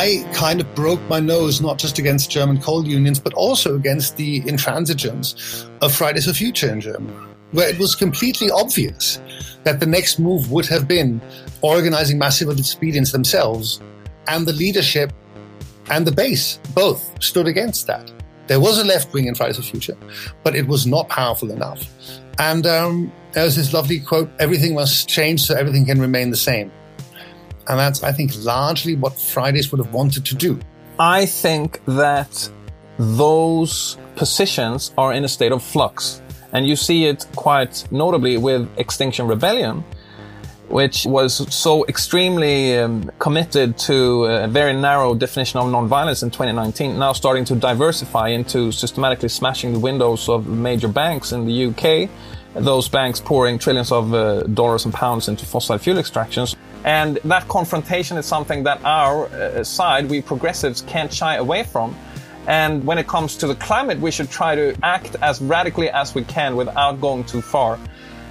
I kind of broke my nose not just against German coal unions, but also against the intransigence of Fridays for Future in Germany, where it was completely obvious that the next move would have been organizing massive disobedience themselves, and the leadership and the base both stood against that. There was a left wing in Fridays for Future, but it was not powerful enough. And um, there was this lovely quote everything must change so everything can remain the same. And that's, I think, largely what Fridays would have wanted to do. I think that those positions are in a state of flux. And you see it quite notably with Extinction Rebellion, which was so extremely um, committed to a very narrow definition of nonviolence in 2019, now starting to diversify into systematically smashing the windows of major banks in the UK, those banks pouring trillions of uh, dollars and pounds into fossil fuel extractions. And that confrontation is something that our uh, side, we progressives, can't shy away from. And when it comes to the climate, we should try to act as radically as we can without going too far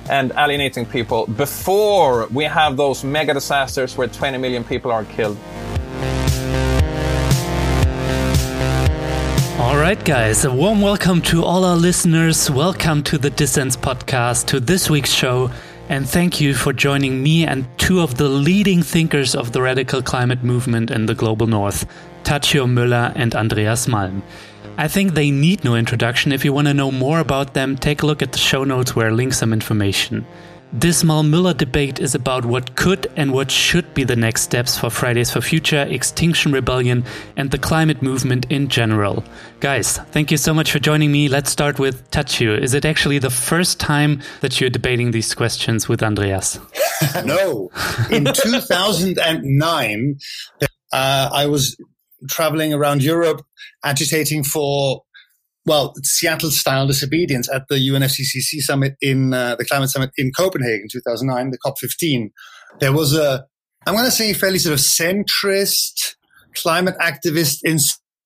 and alienating people before we have those mega disasters where 20 million people are killed. All right, guys, a warm welcome to all our listeners. Welcome to the Dissens podcast, to this week's show. And thank you for joining me and two of the leading thinkers of the radical climate movement in the global north, Tadzio Müller and Andreas Malm. I think they need no introduction. If you want to know more about them, take a look at the show notes where I link some information. This Malm-Müller debate is about what could and what should be the next steps for Fridays for Future, Extinction Rebellion, and the climate movement in general. Guys, thank you so much for joining me. Let's start with Tadzio. Is it actually the first time that you're debating these questions with Andreas? no. In 2009, uh, I was traveling around Europe agitating for well, Seattle style disobedience at the UNFCCC summit in uh, the climate summit in Copenhagen, 2009, the COP15. There was a, I'm going to say fairly sort of centrist climate activist in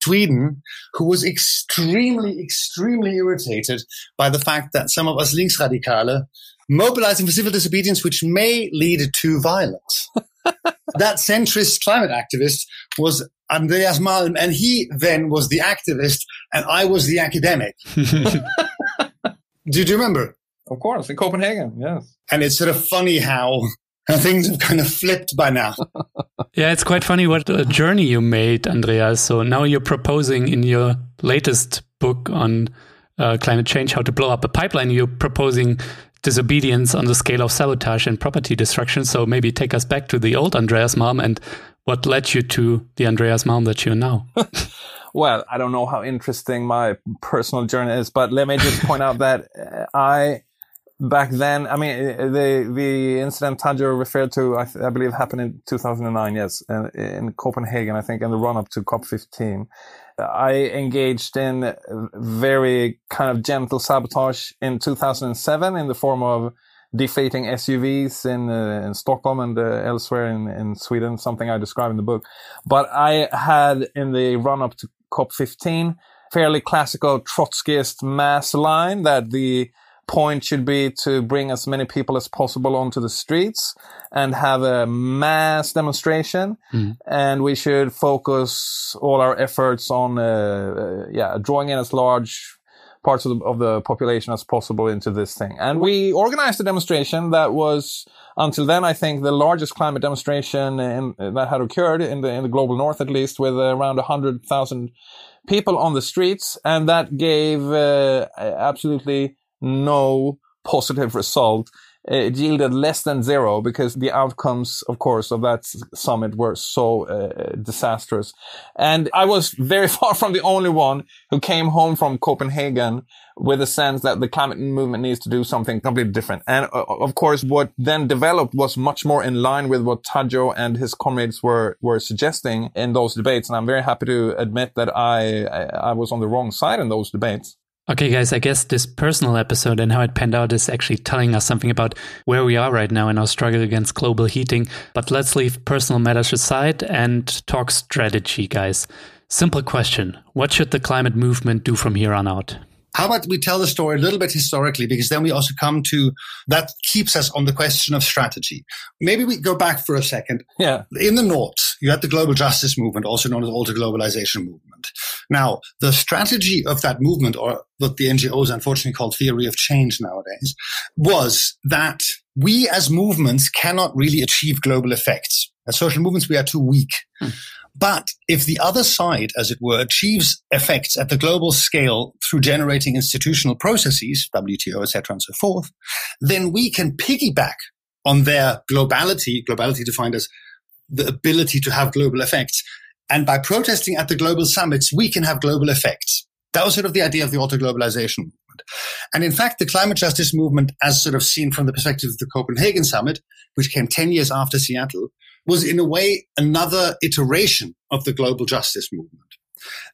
Sweden who was extremely, extremely irritated by the fact that some of us Linksradikale mobilizing for civil disobedience, which may lead to violence. that centrist climate activist was Andreas Malm, and he then was the activist, and I was the academic. Do you remember? Of course, in Copenhagen, yes. And it's sort of funny how things have kind of flipped by now. yeah, it's quite funny what a journey you made, Andreas. So now you're proposing in your latest book on uh, climate change, how to blow up a pipeline, you're proposing disobedience on the scale of sabotage and property destruction. So maybe take us back to the old Andreas Malm and what led you to the Andreas Malm that you're now? well, I don't know how interesting my personal journey is, but let me just point out that uh, I back then, I mean, uh, the the incident Tadzio referred to, I, I, believe, happened in 2009. Yes, in, in Copenhagen, I think, in the run up to COP15. I engaged in very kind of gentle sabotage in 2007 in the form of deflating SUVs in, uh, in Stockholm and uh, elsewhere in, in Sweden, something I describe in the book. But I had in the run up to COP15, fairly classical Trotskyist mass line that the point should be to bring as many people as possible onto the streets and have a mass demonstration. Mm. And we should focus all our efforts on, uh, uh, yeah, drawing in as large parts of the, of the population as possible into this thing. And we organized a demonstration that was, until then, I think the largest climate demonstration in, that had occurred in the, in the global north, at least with around 100,000 people on the streets. And that gave uh, absolutely no positive result it yielded less than zero because the outcomes, of course, of that summit were so uh, disastrous. And I was very far from the only one who came home from Copenhagen with a sense that the climate movement needs to do something completely different. And uh, of course, what then developed was much more in line with what Tadzio and his comrades were, were suggesting in those debates. And I'm very happy to admit that I, I was on the wrong side in those debates. Okay, guys, I guess this personal episode and how it panned out is actually telling us something about where we are right now in our struggle against global heating. But let's leave personal matters aside and talk strategy, guys. Simple question What should the climate movement do from here on out? How about we tell the story a little bit historically, because then we also come to that keeps us on the question of strategy. Maybe we go back for a second. Yeah. In the North, you had the global justice movement, also known as the alter globalization movement. Now, the strategy of that movement, or what the NGOs unfortunately call theory of change nowadays, was that we as movements cannot really achieve global effects. As social movements, we are too weak. Hmm. But if the other side, as it were, achieves effects at the global scale through generating institutional processes, WTO, etc., and so forth, then we can piggyback on their globality, globality defined as the ability to have global effects. And by protesting at the global summits, we can have global effects. That was sort of the idea of the alter-globalization movement. And in fact, the climate justice movement, as sort of seen from the perspective of the Copenhagen summit, which came 10 years after Seattle, was in a way another iteration of the global justice movement.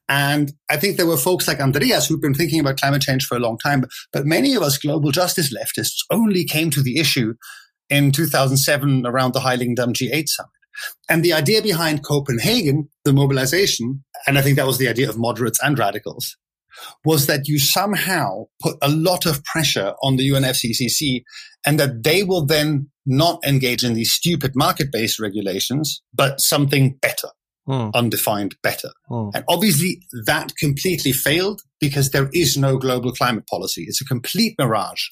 And I think there were folks like Andreas who've been thinking about climate change for a long time, but many of us global justice leftists only came to the issue in 2007 around the Heiligendamm G8 summit. And the idea behind Copenhagen, the mobilization, and I think that was the idea of moderates and radicals, was that you somehow put a lot of pressure on the UNFCCC and that they will then not engage in these stupid market-based regulations, but something better, mm. undefined better. Mm. And obviously that completely failed because there is no global climate policy. It's a complete mirage.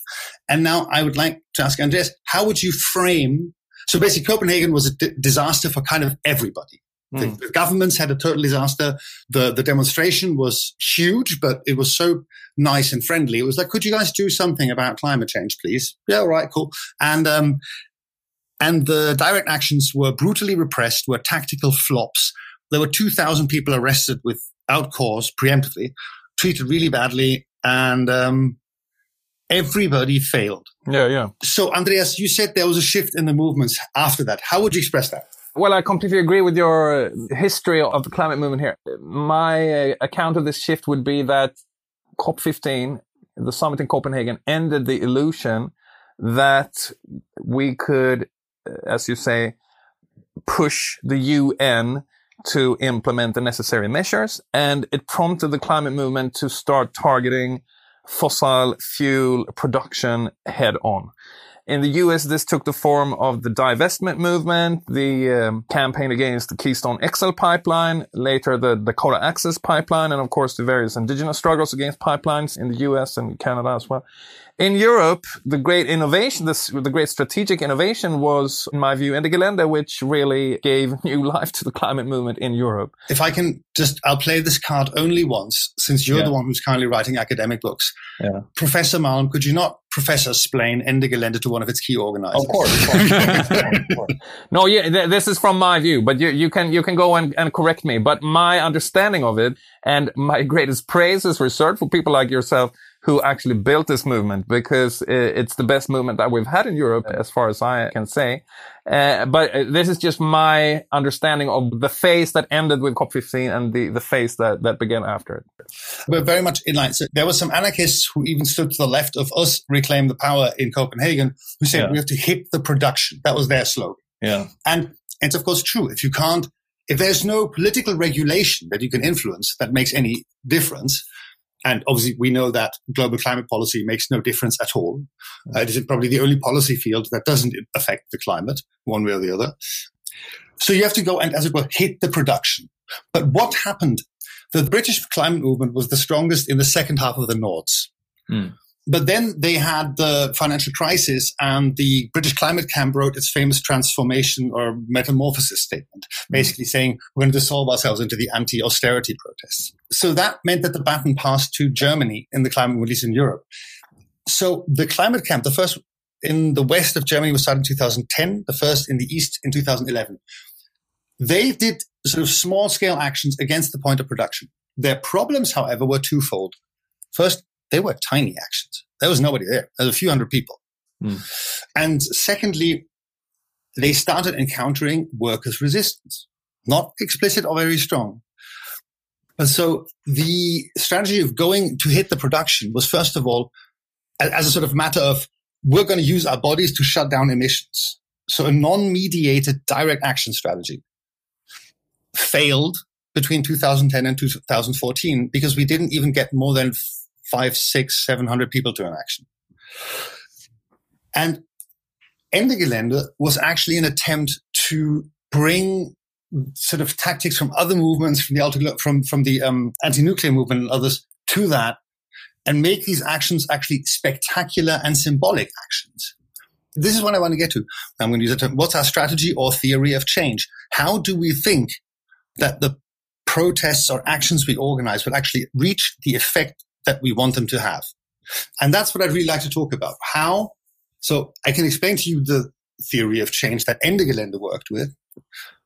And now I would like to ask Andreas, how would you frame? So basically Copenhagen was a d- disaster for kind of everybody. The, the, governments had a total disaster. The the demonstration was huge, but it was so nice and friendly. It was like, could you guys do something about climate change, please? Yeah, all right, cool. And um, and the direct actions were brutally repressed, were tactical flops. There were two thousand people arrested without cause, preemptively, treated really badly, and um, everybody failed. Yeah, yeah. So, Andreas, you said there was a shift in the movements after that. How would you express that? Well, I completely agree with your history of the climate movement here. My uh, account of this shift would be that COP15, the summit in Copenhagen, ended the illusion that we could, uh, as you say, push the UN to implement the necessary measures. And it prompted the climate movement to start targeting fossil fuel production head on. In the US, this took the form of the divestment movement, the um, campaign against the Keystone XL pipeline, later the Dakota Access pipeline, and of course the various indigenous struggles against pipelines in the US and Canada as well. In Europe, the great innovation, this, the great strategic innovation was, in my view, Ende Gelände, which really gave new life to the climate movement in Europe. If I can just, I'll play this card only once, since you're yeah. the one who's currently writing academic books. Yeah. Professor Malm, could you not professor explain Ende Gelände to one of its key organizers? Of course. Of course. no, yeah, th- this is from my view, but you, you can, you can go and, and correct me. But my understanding of it and my greatest praise is reserved for people like yourself who actually built this movement because it's the best movement that we've had in Europe, as far as I can say. Uh, but uh, this is just my understanding of the phase that ended with COP15 and the, the phase that, that began after it. We're very much in line. So there were some anarchists who even stood to the left of us, reclaim the power in Copenhagen, who said yeah. we have to hit the production. That was their slogan. Yeah. And it's of course true. If you can't, if there's no political regulation that you can influence that makes any difference, and obviously, we know that global climate policy makes no difference at all. Uh, it is probably the only policy field that doesn't affect the climate one way or the other. So you have to go and, as it were, hit the production. But what happened? The British climate movement was the strongest in the second half of the noughts. Mm. But then they had the financial crisis and the British Climate Camp wrote its famous transformation or metamorphosis statement, basically mm. saying we're going to dissolve ourselves into the anti-austerity protests. So that meant that the baton passed to Germany in the climate release in Europe. So the climate camp, the first in the west of Germany was started in 2010, the first in the east in 2011. They did sort of small scale actions against the point of production. Their problems, however, were twofold. First, they were tiny actions. There was nobody there. There was a few hundred people. Mm. And secondly, they started encountering workers' resistance, not explicit or very strong. And so the strategy of going to hit the production was first of all, as a sort of matter of we're going to use our bodies to shut down emissions. So a non-mediated direct action strategy failed between 2010 and 2014 because we didn't even get more than five, six, seven hundred people to an action. And Ende Gelände was actually an attempt to bring sort of tactics from other movements, from the from from the um, anti-nuclear movement and others, to that, and make these actions actually spectacular and symbolic actions. This is what I want to get to. I'm going to use the term. What's our strategy or theory of change? How do we think that the protests or actions we organize will actually reach the effect that we want them to have? And that's what I'd really like to talk about. How? So I can explain to you the theory of change that Ende Gelände worked with,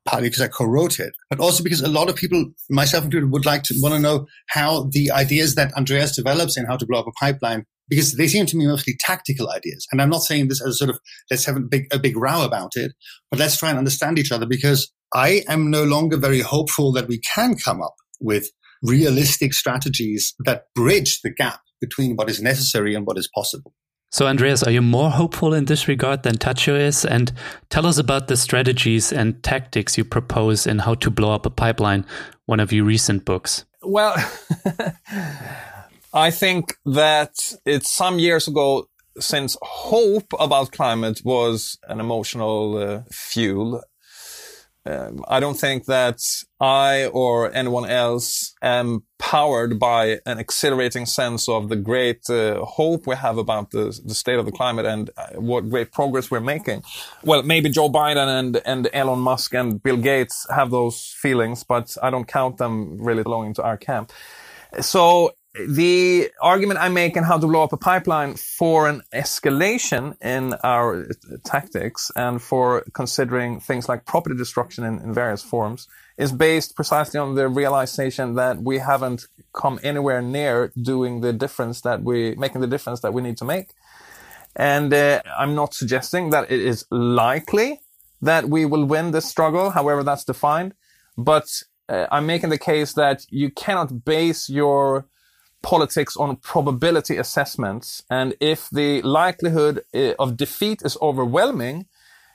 partly because I co-wrote it, but also because a lot of people, myself included, would like to want to know how the ideas that Andreas develops in how to blow up a pipeline, because they seem to me mostly tactical ideas. And I'm not saying this as a sort of let's have a big a big row about it, but let's try and understand each other because I am no longer very hopeful that we can come up with realistic strategies that bridge the gap between what is necessary and what is possible. So, Andreas, are you more hopeful in this regard than Tadzio is? And tell us about the strategies and tactics you propose in How to Blow Up a Pipeline, one of your recent books. Well, I think that it's some years ago since hope about climate was an emotional uh, fuel um, I don't think that I or anyone else am powered by an exhilarating sense of the great uh, hope we have about the, the state of the climate and uh, what great progress we're making. Well, maybe Joe Biden and, and Elon Musk and Bill Gates have those feelings, but I don't count them really belonging to our camp. So the argument I make in how to blow up a pipeline for an escalation in our tactics and for considering things like property destruction in, in, various forms is based precisely on the realization that we haven't come anywhere near doing the difference that we, making the difference that we need to make. And uh, I'm not suggesting that it is likely that we will win this struggle, however that's defined, but uh, I'm making the case that you cannot base your politics on probability assessments. And if the likelihood eh, of defeat is overwhelming,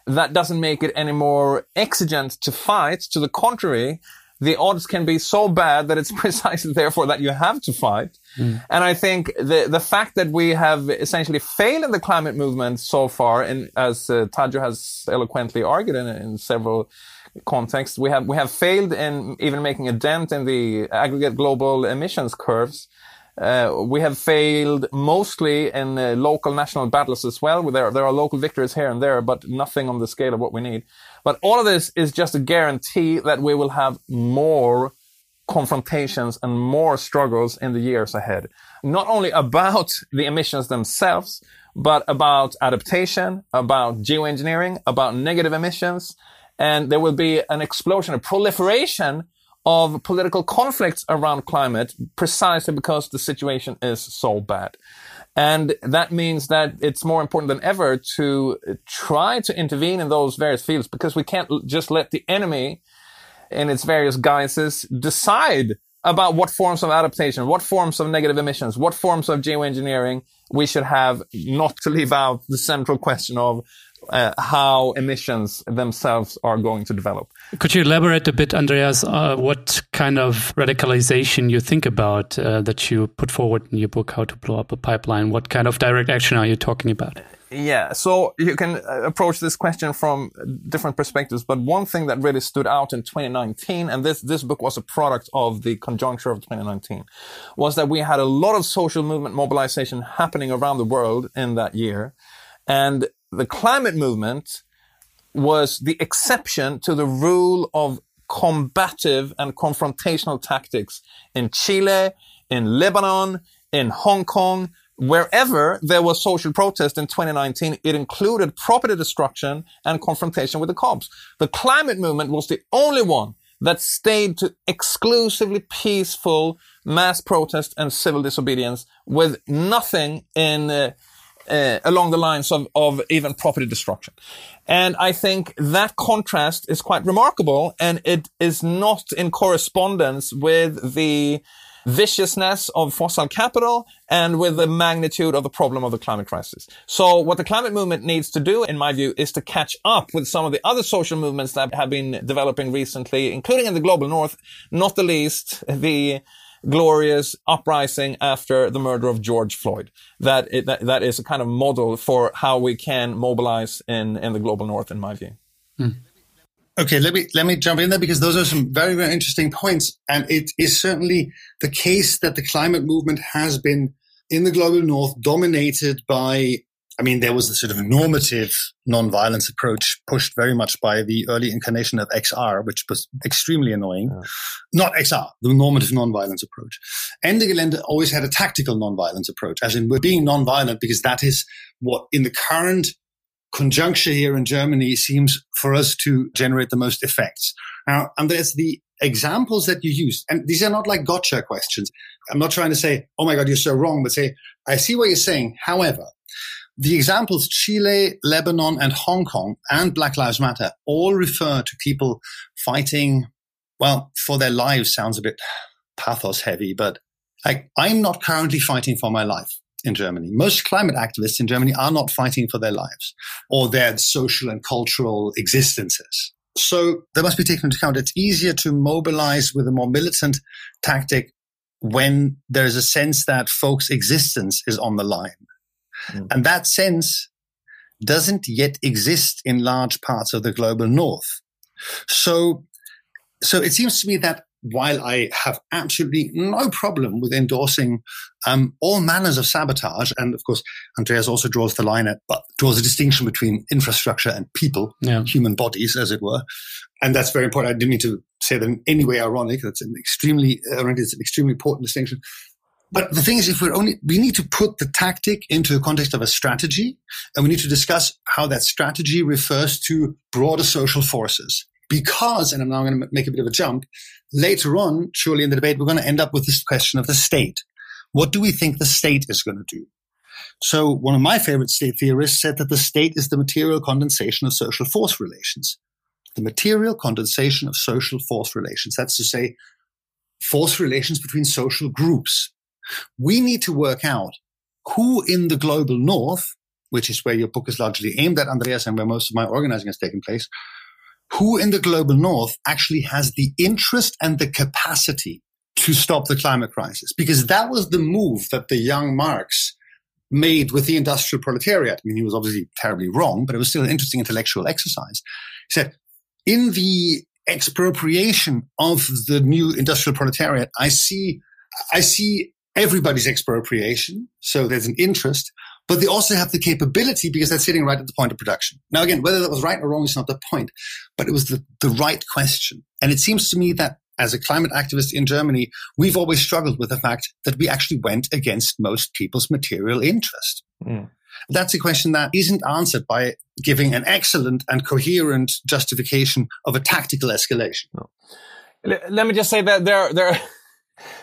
that doesn't make it any more exigent to fight. To the contrary, the odds can be so bad that it's precisely therefore that you have to fight. Mm. And I think the the fact that we have essentially failed in the climate movement so far, and as uh, Tadzio has eloquently argued in, in several contexts, we have we have failed in even making a dent in the aggregate global emissions curves. Uh, we have failed mostly in uh, local national battles as well. There, there are local victories here and there, but nothing on the scale of what we need. But all of this is just a guarantee that we will have more confrontations and more struggles in the years ahead. Not only about the emissions themselves, but about adaptation, about geoengineering, about negative emissions. And there will be an explosion, a proliferation of political conflicts around climate precisely because the situation is so bad. And that means that it's more important than ever to try to intervene in those various fields because we can't just let the enemy in its various guises decide about what forms of adaptation, what forms of negative emissions, what forms of geoengineering we should have, not to leave out the central question of uh, how emissions themselves are going to develop. Could you elaborate a bit, Andreas, uh, what kind of radicalization you think about uh, that you put forward in your book, How to Blow Up a Pipeline? What kind of direct action are you talking about? Yeah, so you can uh, approach this question from different perspectives, but one thing that really stood out in 2019, and this, this book was a product of the conjuncture of 2019, was that we had a lot of social movement mobilization happening around the world in that year. And the climate movement was the exception to the rule of combative and confrontational tactics in Chile, in Lebanon, in Hong Kong, wherever there was social protest in 2019, it included property destruction and confrontation with the cops. The climate movement was the only one that stayed to exclusively peaceful mass protest and civil disobedience with nothing in uh, uh, along the lines of, of even property destruction. And I think that contrast is quite remarkable and it is not in correspondence with the viciousness of fossil capital and with the magnitude of the problem of the climate crisis. So what the climate movement needs to do, in my view, is to catch up with some of the other social movements that have been developing recently, including in the global north, not the least the glorious uprising after the murder of George Floyd. That, it, that, that is a kind of model for how we can mobilize in, in the global north, in my view. Hmm. Okay, let me let me jump in there because those are some very very interesting points, and it is certainly the case that the climate movement has been in the global north dominated by I mean, there was a sort of normative nonviolence approach pushed very much by the early incarnation of XR, which was extremely annoying. Yeah. Not XR, the normative nonviolence approach. Ende Gelände always had a tactical nonviolence approach, as in we're being nonviolent because that is what in the current conjuncture here in Germany seems for us to generate the most effects. Now, and there's the examples that you use, and these are not like gotcha questions. I'm not trying to say, oh my God, you're so wrong, but say, I see what you're saying. However, the examples Chile, Lebanon, and Hong Kong and Black Lives Matter all refer to people fighting, well, for their lives sounds a bit pathos heavy, but like I'm not currently fighting for my life in Germany. Most climate activists in Germany are not fighting for their lives or their social and cultural existences. So that must be taken into account. It's easier to mobilize with a more militant tactic when there is a sense that folks' existence is on the line. Mm. And that sense doesn't yet exist in large parts of the global north. So, so it seems to me that while I have absolutely no problem with endorsing um, all manners of sabotage, and of course, Andreas also draws the line at, but draws a distinction between infrastructure and people, yeah. human bodies, as it were, and that's very important. I didn't mean to say that in any way ironic. That's an extremely, it's an extremely important distinction. But the thing is, if we're only, we need to put the tactic into the context of a strategy, and we need to discuss how that strategy refers to broader social forces. Because, and I'm now going to make a bit of a jump, later on, surely in the debate, we're going to end up with this question of the state. What do we think the state is going to do? So one of my favorite state theorists said that the state is the material condensation of social force relations. The material condensation of social force relations. That's to say, force relations between social groups. We need to work out who in the global north, which is where your book is largely aimed at, Andreas, and where most of my organizing has taken place, who in the global north actually has the interest and the capacity to stop the climate crisis. Because that was the move that the young Marx made with the industrial proletariat. I mean, he was obviously terribly wrong, but it was still an interesting intellectual exercise. He said, in the expropriation of the new industrial proletariat, I see, I see everybody's expropriation. So there's an interest, but they also have the capability because they're sitting right at the point of production. Now, again, whether that was right or wrong is not the point, but it was the, the right question. And it seems to me that as a climate activist in Germany, we've always struggled with the fact that we actually went against most people's material interest. Mm. That's a question that isn't answered by giving an excellent and coherent justification of a tactical escalation. No. Let me just say that there, there,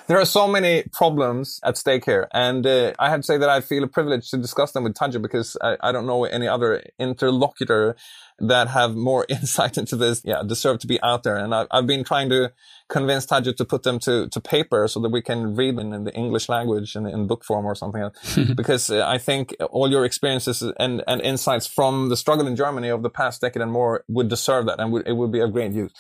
there are so many problems at stake here. And uh, I have to say that I feel a privilege to discuss them with Tadzio because I, I, don't know any other interlocutor that have more insight into this, yeah, deserve to be out there. And I, have been trying to convince Tadzio to put them to, to paper so that we can read them in the English language in, in book form or something else. because uh, I think all your experiences and, and insights from the struggle in Germany of the past decade and more would deserve that and would, it would be of great use.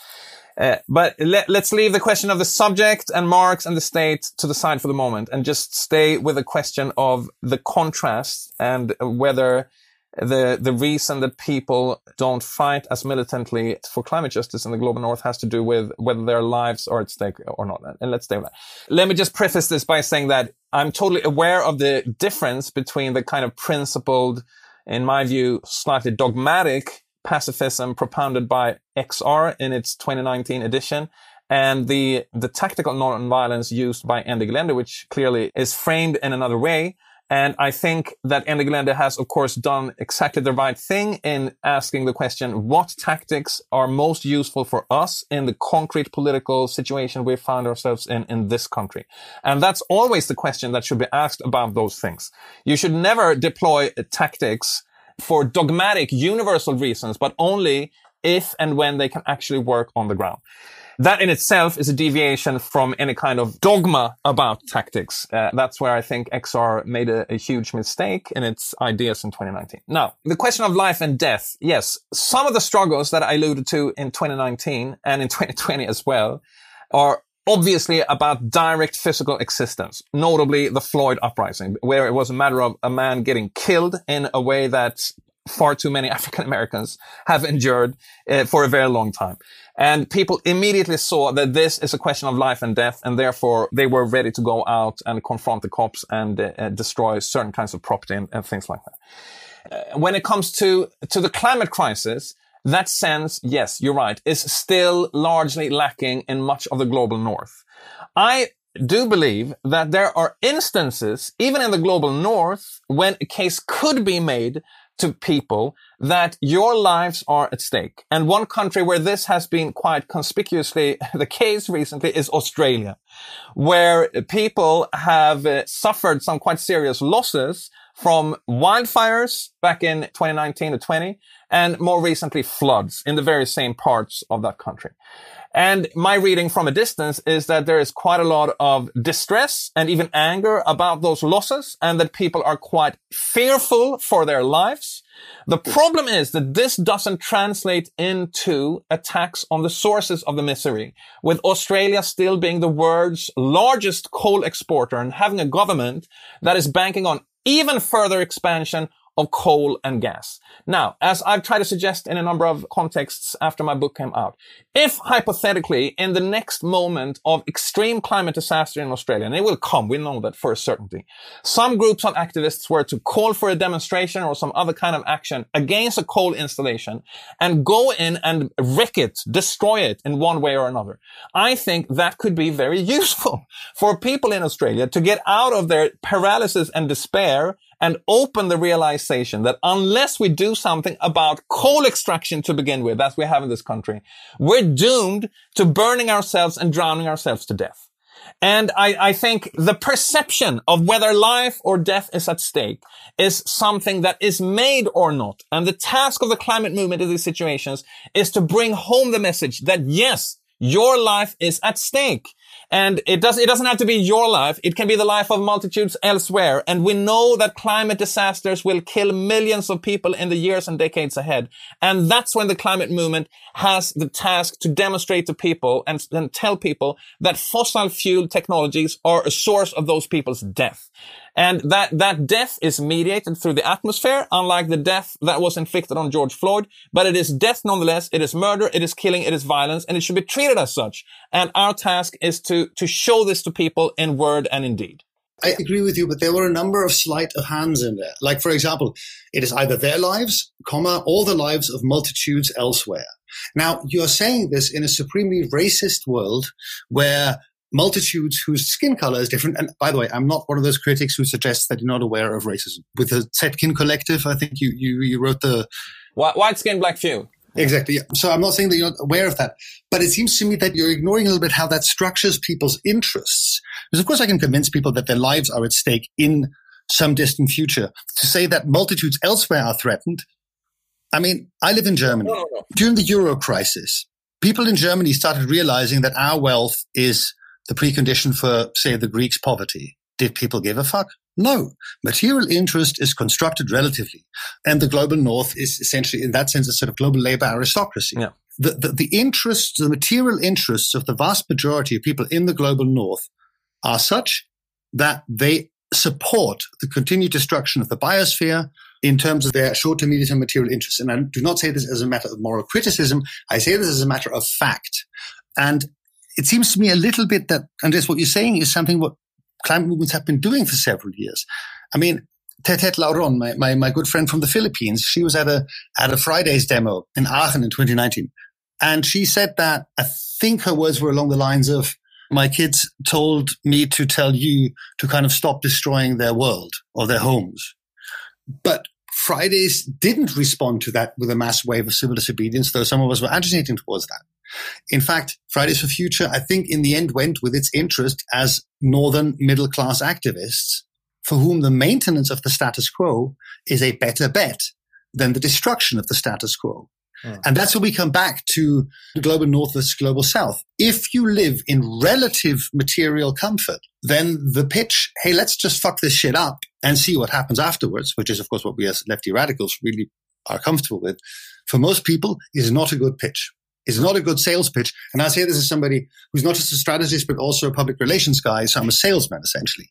Uh, but let, us leave the question of the subject and Marx and the state to the side for the moment and just stay with the question of the contrast and whether the the reason that people don't fight as militantly for climate justice in the global north has to do with whether their lives are at stake or not. And let's stay with that. Let me just preface this by saying that I'm totally aware of the difference between the kind of principled, in my view, slightly dogmatic pacifism propounded by XR in its 2019 edition and the, the tactical non-violence used by Ende Gelände, which clearly is framed in another way. And I think that Ende Gelände has, of course, done exactly the right thing in asking the question, what tactics are most useful for us in the concrete political situation we found ourselves in, in this country? And that's always the question that should be asked about those things. You should never deploy tactics for dogmatic universal reasons, but only if and when they can actually work on the ground. That in itself is a deviation from any kind of dogma about tactics. Uh, that's where I think XR made a, a, huge mistake in its ideas in 2019. Now, the question of life and death. Yes, some of the struggles that I alluded to in 2019 and in 2020 as well are obviously about direct physical existence, notably the Floyd uprising, where it was a matter of a man getting killed in a way that far too many African Americans have endured uh, for a very long time. And people immediately saw that this is a question of life and death, and therefore they were ready to go out and confront the cops and uh, destroy certain kinds of property and, and things like that. Uh, when it comes to to the climate crisis, that sense, yes, you're right, is still largely lacking in much of the global north. I do believe that there are instances, even in the global north, when a case could be made to people that your lives are at stake. And one country where this has been quite conspicuously the case recently is Australia, where people have uh, suffered some quite serious losses from wildfires back in 2019 to 20 and more recently floods in the very same parts of that country. And my reading from a distance is that there is quite a lot of distress and even anger about those losses and that people are quite fearful for their lives. The problem is that this doesn't translate into attacks on the sources of the misery, with Australia still being the world's largest coal exporter and having a government that is banking on even further expansion of coal and gas. Now, as I've tried to suggest in a number of contexts after my book came out, if hypothetically in the next moment of extreme climate disaster in Australia, and it will come, we know that for a certainty, some groups of activists were to call for a demonstration or some other kind of action against a coal installation and go in and wreck it, destroy it in one way or another. I think that could be very useful for people in Australia to get out of their paralysis and despair and open the realization that unless we do something about coal extraction to begin with, as we have in this country, we're doomed to burning ourselves and drowning ourselves to death. And I, I, think the perception of whether life or death is at stake is something that is made or not. And the task of the climate movement in these situations is to bring home the message that yes, your life is at stake. And it does, it doesn't have to be your life. It can be the life of multitudes elsewhere. And we know that climate disasters will kill millions of people in the years and decades ahead. And that's when the climate movement has the task to demonstrate to people and, and tell people that fossil fuel technologies are a source of those people's death. And that, that death is mediated through the atmosphere, unlike the death that was inflicted on George Floyd. But it is death nonetheless. It is murder. It is killing. It is violence. And it should be treated as such. And our task is to, to show this to people in word and in deed. I agree with you, but there were a number of sleight of hands in there. Like, for example, it is either their lives, comma, or the lives of multitudes elsewhere. Now, you're saying this in a supremely racist world where multitudes whose skin color is different. And by the way, I'm not one of those critics who suggests that you're not aware of racism. With the Zetkin Collective, I think you, you, you wrote the white skin, black fuel. Exactly. Yeah. So I'm not saying that you're not aware of that, but it seems to me that you're ignoring a little bit how that structures people's interests. Because of course I can convince people that their lives are at stake in some distant future. To say that multitudes elsewhere are threatened. I mean, I live in Germany. No, no, no. During the Euro crisis, people in Germany started realizing that our wealth is the precondition for, say, the Greeks' poverty. Did people give a fuck? No. Material interest is constructed relatively. And the global north is essentially, in that sense, a sort of global labor aristocracy. Yeah. The, the, the interests, the material interests of the vast majority of people in the global north are such that they support the continued destruction of the biosphere in terms of their short to medium term material interests. And I do not say this as a matter of moral criticism. I say this as a matter of fact. And it seems to me a little bit that, and that's what you're saying is something what climate movements have been doing for several years. I mean, Tetet Lauron, my, my, my good friend from the Philippines, she was at a, at a Fridays demo in Aachen in 2019. And she said that I think her words were along the lines of, my kids told me to tell you to kind of stop destroying their world or their homes. But Fridays didn't respond to that with a mass wave of civil disobedience, though some of us were agitating towards that. In fact, Fridays for Future, I think in the end went with its interest as northern middle class activists for whom the maintenance of the status quo is a better bet than the destruction of the status quo. Hmm. And that's where we come back to the global north versus global south. If you live in relative material comfort, then the pitch, hey, let's just fuck this shit up and see what happens afterwards, which is, of course, what we as lefty radicals really are comfortable with, for most people is not a good pitch. Is not a good sales pitch. And I say this as somebody who's not just a strategist, but also a public relations guy. So I'm a salesman essentially.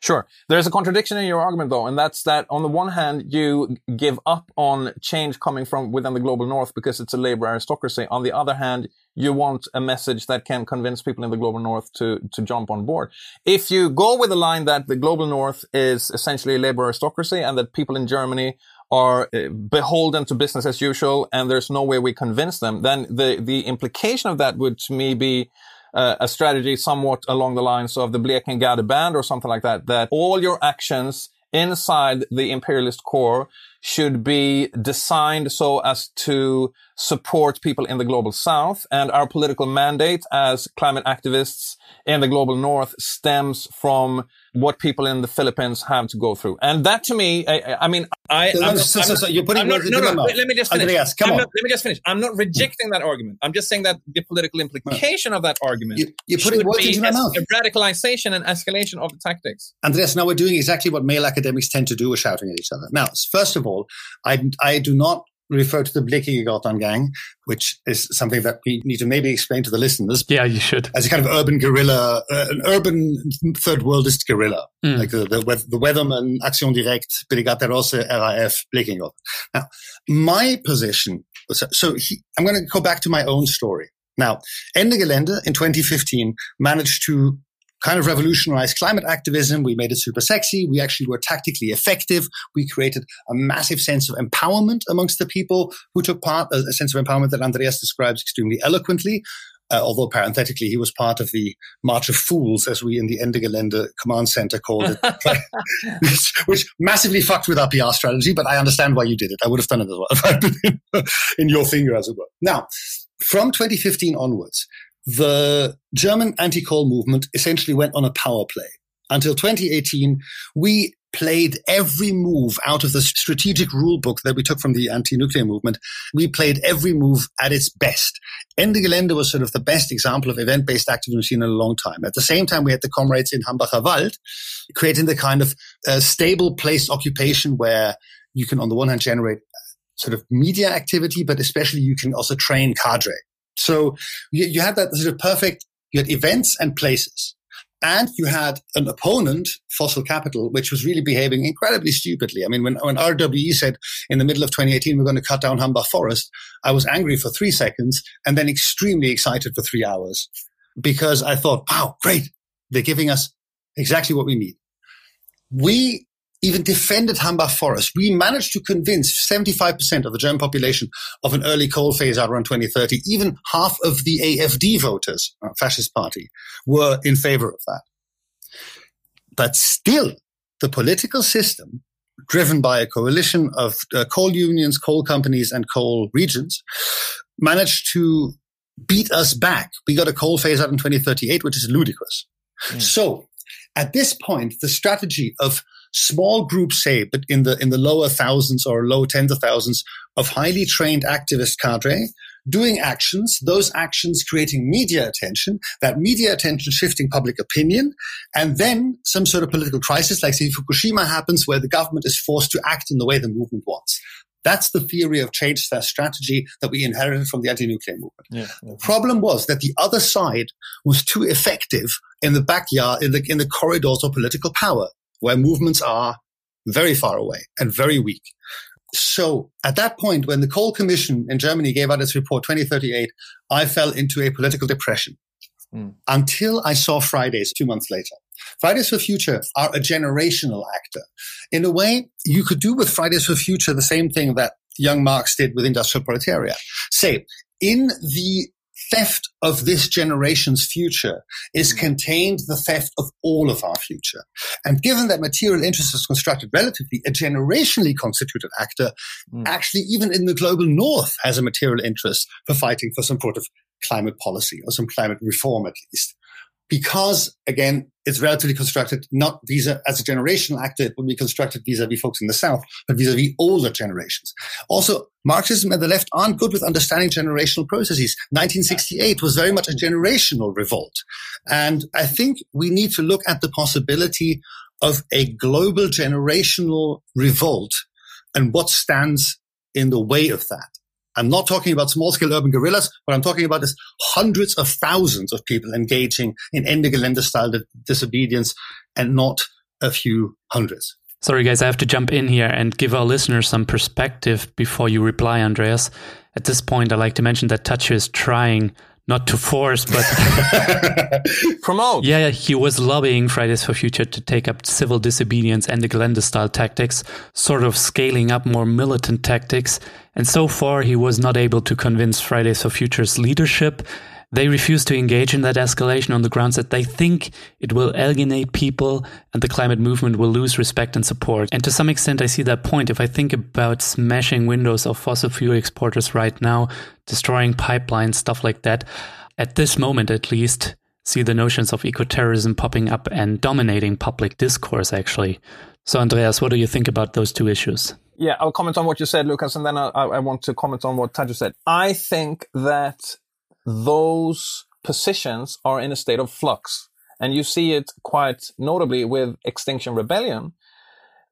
Sure. There's a contradiction in your argument though, and that's that on the one hand, you give up on change coming from within the global north because it's a labor aristocracy. On the other hand, you want a message that can convince people in the global north to, to jump on board. If you go with the line that the global north is essentially a labor aristocracy and that people in Germany are uh, beholden to business as usual and there's no way we convince them, then the, the implication of that would to me be uh, a strategy somewhat along the lines of the Blekingegade band or something like that, that all your actions inside the imperialist core should be designed so as to support people in the global south. And our political mandate as climate activists in the global north stems from what people in the Philippines have to go through. And that to me, I, I mean, I, so, not, so, so, you're putting not, no, no, no, let me just finish. Andreas, come on. Not, let me just finish. I'm not rejecting that argument. I'm just saying that the political implication of that argument you, you're putting words into my mouth. a radicalization and escalation of the tactics. Andreas, now we're doing exactly what male academics tend to do, we're shouting at each other. Now, first of all, I, I do not refer to the Blekinge gang, which is something that we need to maybe explain to the listeners. Yeah, you should. As a kind of urban guerrilla, uh, an urban third worldist guerrilla, mm. like the, the, the Weatherman, Action Directe, Brigate Rosse, RAF, Blekinge. Now, my position, so, so he, I'm going to go back to my own story. Now, Ende Gelände in 2015 managed to kind of revolutionized climate activism. We made it super sexy. We actually were tactically effective. We created a massive sense of empowerment amongst the people who took part, a sense of empowerment that Andreas describes extremely eloquently. Uh, although parenthetically, he was part of the March of Fools, as we in the Ende Gelände command center called it, which, which, massively fucked with our PR strategy. But I understand why you did it. I would have done it as well if I'd been in your finger, as it were. Now, from 2015 onwards, the German anti-coal movement essentially went on a power play. Until 2018, we played every move out of the strategic rule book that we took from the anti-nuclear movement. We played every move at its best. Ende Gelände was sort of the best example of event-based activism we've seen in a long time. At the same time, we had the comrades in Hambacher Wald creating the kind of uh, stable place occupation where you can, on the one hand, generate sort of media activity, but especially you can also train cadre. So you, you had that sort of perfect, you had events and places. And you had an opponent, fossil capital, which was really behaving incredibly stupidly. I mean, when, when RWE said in the middle of 2018, we're going to cut down Hambach Forest, I was angry for three seconds and then extremely excited for three hours because I thought, wow, great. They're giving us exactly what we need. We even defended Hambach Forest. We managed to convince 75% of the German population of an early coal phase out around 2030. Even half of the AFD voters, uh, fascist party, were in favor of that. But still, the political system, driven by a coalition of uh, coal unions, coal companies, and coal regions, managed to beat us back. We got a coal phase out in 2038, which is ludicrous. Mm. So at this point, the strategy of small groups, say, but in the in the lower thousands or low tens of thousands of highly trained activist cadre doing actions, those actions creating media attention, that media attention shifting public opinion, and then some sort of political crisis like say Fukushima happens where the government is forced to act in the way the movement wants. That's the theory of change that strategy that we inherited from the anti-nuclear movement. Yeah, The problem was that the other side was too effective in the backyard, in the, in the corridors of political power where movements are very far away and very weak. So at that point, when the Coal Commission in Germany gave out its report 2038, I fell into a political depression mm. until I saw Fridays two months later. Fridays for Future are a generational actor. In a way, you could do with Fridays for Future the same thing that young Marx did with industrial proletariat. Say, in the theft of this generation's future is mm. contained the theft of all of our future. And given that material interest is constructed relatively, a generationally constituted actor mm. actually, even in the global north, has a material interest for fighting for some sort of climate policy or some climate reform at least because again, it's relatively constructed not vis-a as a generational actor, it would be constructed vis-a-vis folks in the South, but vis-a-vis older generations. Also, Marxism and the left aren't good with understanding generational processes. 1968 was very much a generational revolt. And I think we need to look at the possibility of a global generational revolt and what stands in the way of that. I'm not talking about small scale urban guerrillas. What I'm talking about is hundreds of thousands of people engaging in Ende Gelände style disobedience and not a few hundreds. Sorry, guys, I have to jump in here and give our listeners some perspective before you reply, Andreas. At this point, I'd like to mention that Tadzio is trying not to force, but promote. Yeah, he was lobbying Fridays for Future to take up civil disobedience and the Gelände style tactics, sort of scaling up more militant tactics. And so far, he was not able to convince Fridays for Future's leadership they refuse to engage in that escalation on the grounds that they think it will alienate people and the climate movement will lose respect and support. And to some extent, I see that point. If I think about smashing windows of fossil fuel exporters right now, destroying pipelines, stuff like that, at this moment at least, see the notions of eco-terrorism popping up and dominating public discourse, actually. So, Andreas, what do you think about those two issues? Yeah, I'll comment on what you said, Lukas, and then I, I want to comment on what Tadzio said. I think that those positions are in a state of flux. And you see it quite notably with Extinction Rebellion,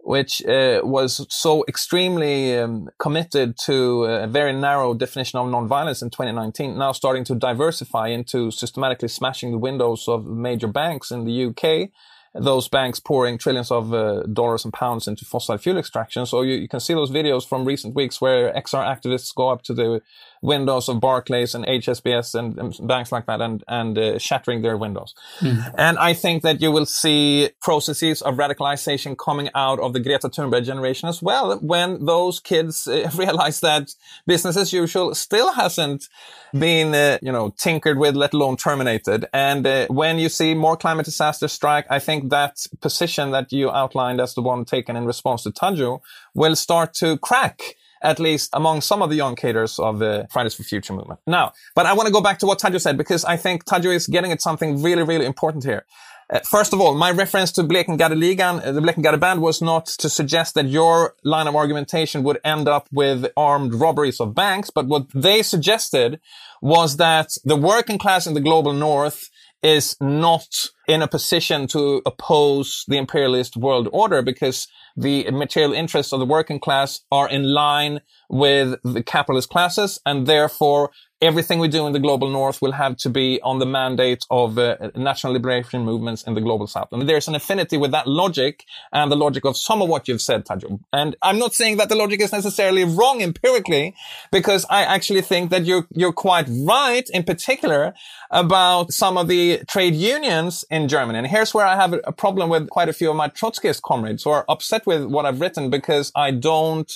which uh, was so extremely um, committed to a very narrow definition of nonviolence in 2019, now starting to diversify into systematically smashing the windows of major banks in the UK those banks pouring trillions of uh, dollars and pounds into fossil fuel extraction. So you, you, can see those videos from recent weeks where XR activists go up to the windows of Barclays and HSBC and, and banks like that and, and uh, shattering their windows. Mm. And I think that you will see processes of radicalization coming out of the Greta Thunberg generation as well when those kids uh, realize that business as usual still hasn't been, uh, you know, tinkered with, let alone terminated. And uh, when you see more climate disasters strike, I think that position that you outlined as the one taken in response to Tadzio will start to crack at least among some of the young cadres of the Fridays for Future movement. Now, but I want to go back to what Tadzio said because I think Tadzio is getting at something really, really important here. Uh, first of all, my reference to Blekingegade-ligan, uh, the Blekingegade band was not to suggest that your line of argumentation would end up with armed robberies of banks, but what they suggested was that the working class in the global north is not in a position to oppose the imperialist world order because the material interests of the working class are in line with the capitalist classes and therefore everything we do in the global north will have to be on the mandate of uh, national liberation movements in the global south. And there's an affinity with that logic and the logic of some of what you've said, Tadzio. And I'm not saying that the logic is necessarily wrong empirically, because I actually think that you're, you're quite right in particular about some of the trade unions in Germany. And here's where I have a problem with quite a few of my Trotskyist comrades who are upset with what I've written because I don't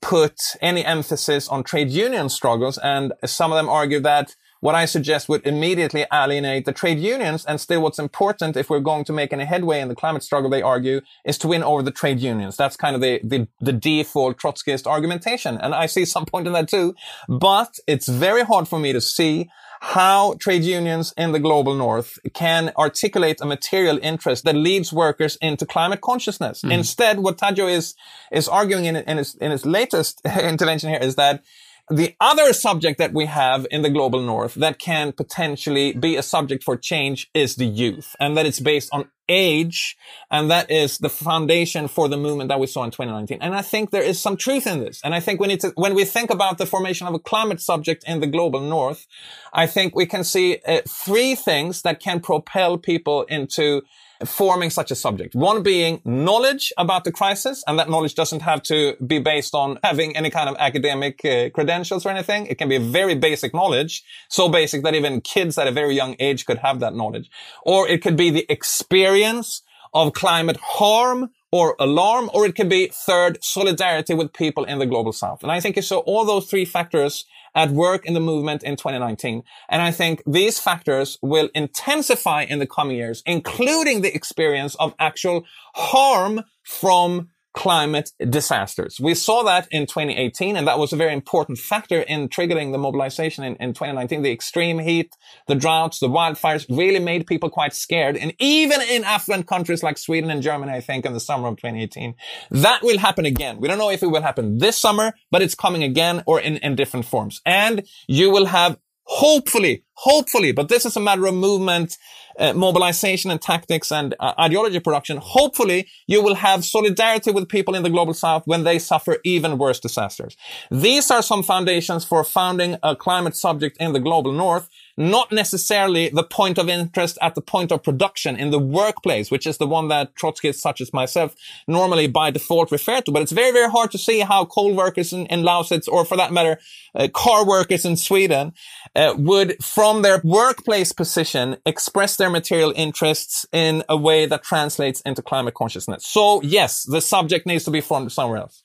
put any emphasis on trade union struggles. And some of them argue that what I suggest would immediately alienate the trade unions. And still what's important if we're going to make any headway in the climate struggle, they argue, is to win over the trade unions. That's kind of the, the, the default Trotskyist argumentation. And I see some point in that too. But it's very hard for me to see how trade unions in the global north can articulate a material interest that leads workers into climate consciousness. Mm. Instead, what Tadzio is, is arguing in, in, his, in his latest intervention here is that the other subject that we have in the global north that can potentially be a subject for change is the youth and that it's based on age. And that is the foundation for the movement that we saw in 2019. And I think there is some truth in this. And I think we need to, when we think about the formation of a climate subject in the global north, I think we can see uh, three things that can propel people into forming such a subject. One being knowledge about the crisis, and that knowledge doesn't have to be based on having any kind of academic uh, credentials or anything. It can be a very basic knowledge, so basic that even kids at a very young age could have that knowledge. Or it could be the experience of climate harm or alarm, or it could be third, solidarity with people in the global south. And I think you saw all those three factors at work in the movement in 2019. And I think these factors will intensify in the coming years, including the experience of actual harm from climate disasters. We saw that in 2018, and that was a very important factor in triggering the mobilization in, in 2019. The extreme heat, the droughts, the wildfires really made people quite scared. And even in affluent countries like Sweden and Germany, I think in the summer of 2018, that will happen again. We don't know if it will happen this summer, but it's coming again or in, in different forms. And you will have hopefully hopefully, but this is a matter of movement, uh, mobilization and tactics and uh, ideology production. Hopefully you will have solidarity with people in the global south when they suffer even worse disasters. These are some foundations for founding a climate subject in the global north not necessarily the point of interest at the point of production in the workplace, which is the one that Trotskyists such as myself normally by default refer to. But it's very, very hard to see how coal workers in, in Lausitz, or for that matter, uh, car workers in Sweden, uh, would, from their workplace position, express their material interests in a way that translates into climate consciousness. So yes, the subject needs to be formed somewhere else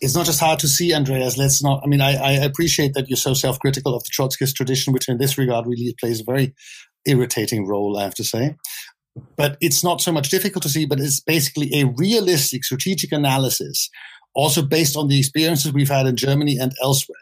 it's not just hard to see, Andreas. Let's not. I mean, I, I appreciate that you're so self-critical of the Trotskyist tradition, which in this regard really plays a very irritating role. I have to say, but it's not so much difficult to see. But it's basically a realistic strategic analysis, also based on the experiences we've had in Germany and elsewhere,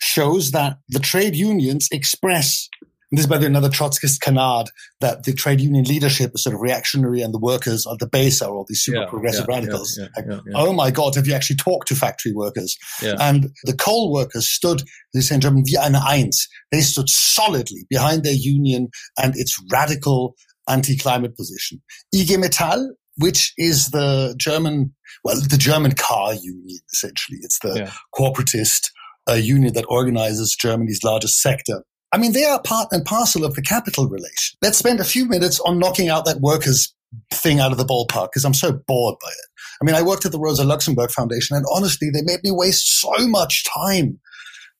shows that the trade unions express and this is by the way another Trotskyist canard that the trade union leadership is sort of reactionary and the workers at the base are all these super yeah, progressive yeah, radicals. Yeah, like, oh my God, have you actually talked to factory workers? And the coal workers stood, they say in German, wie eine Eins. They stood solidly behind their union and its radical anti-climate position. IG Metall, which is the German, well, the German car union, essentially. It's the corporatist uh, union that organizes Germany's largest sector I mean, they are part and parcel of the capital relation. Let's spend a few minutes on knocking out that workers thing out of the ballpark because I'm so bored by it. I mean, I worked at the Rosa Luxemburg Foundation and honestly, they made me waste so much time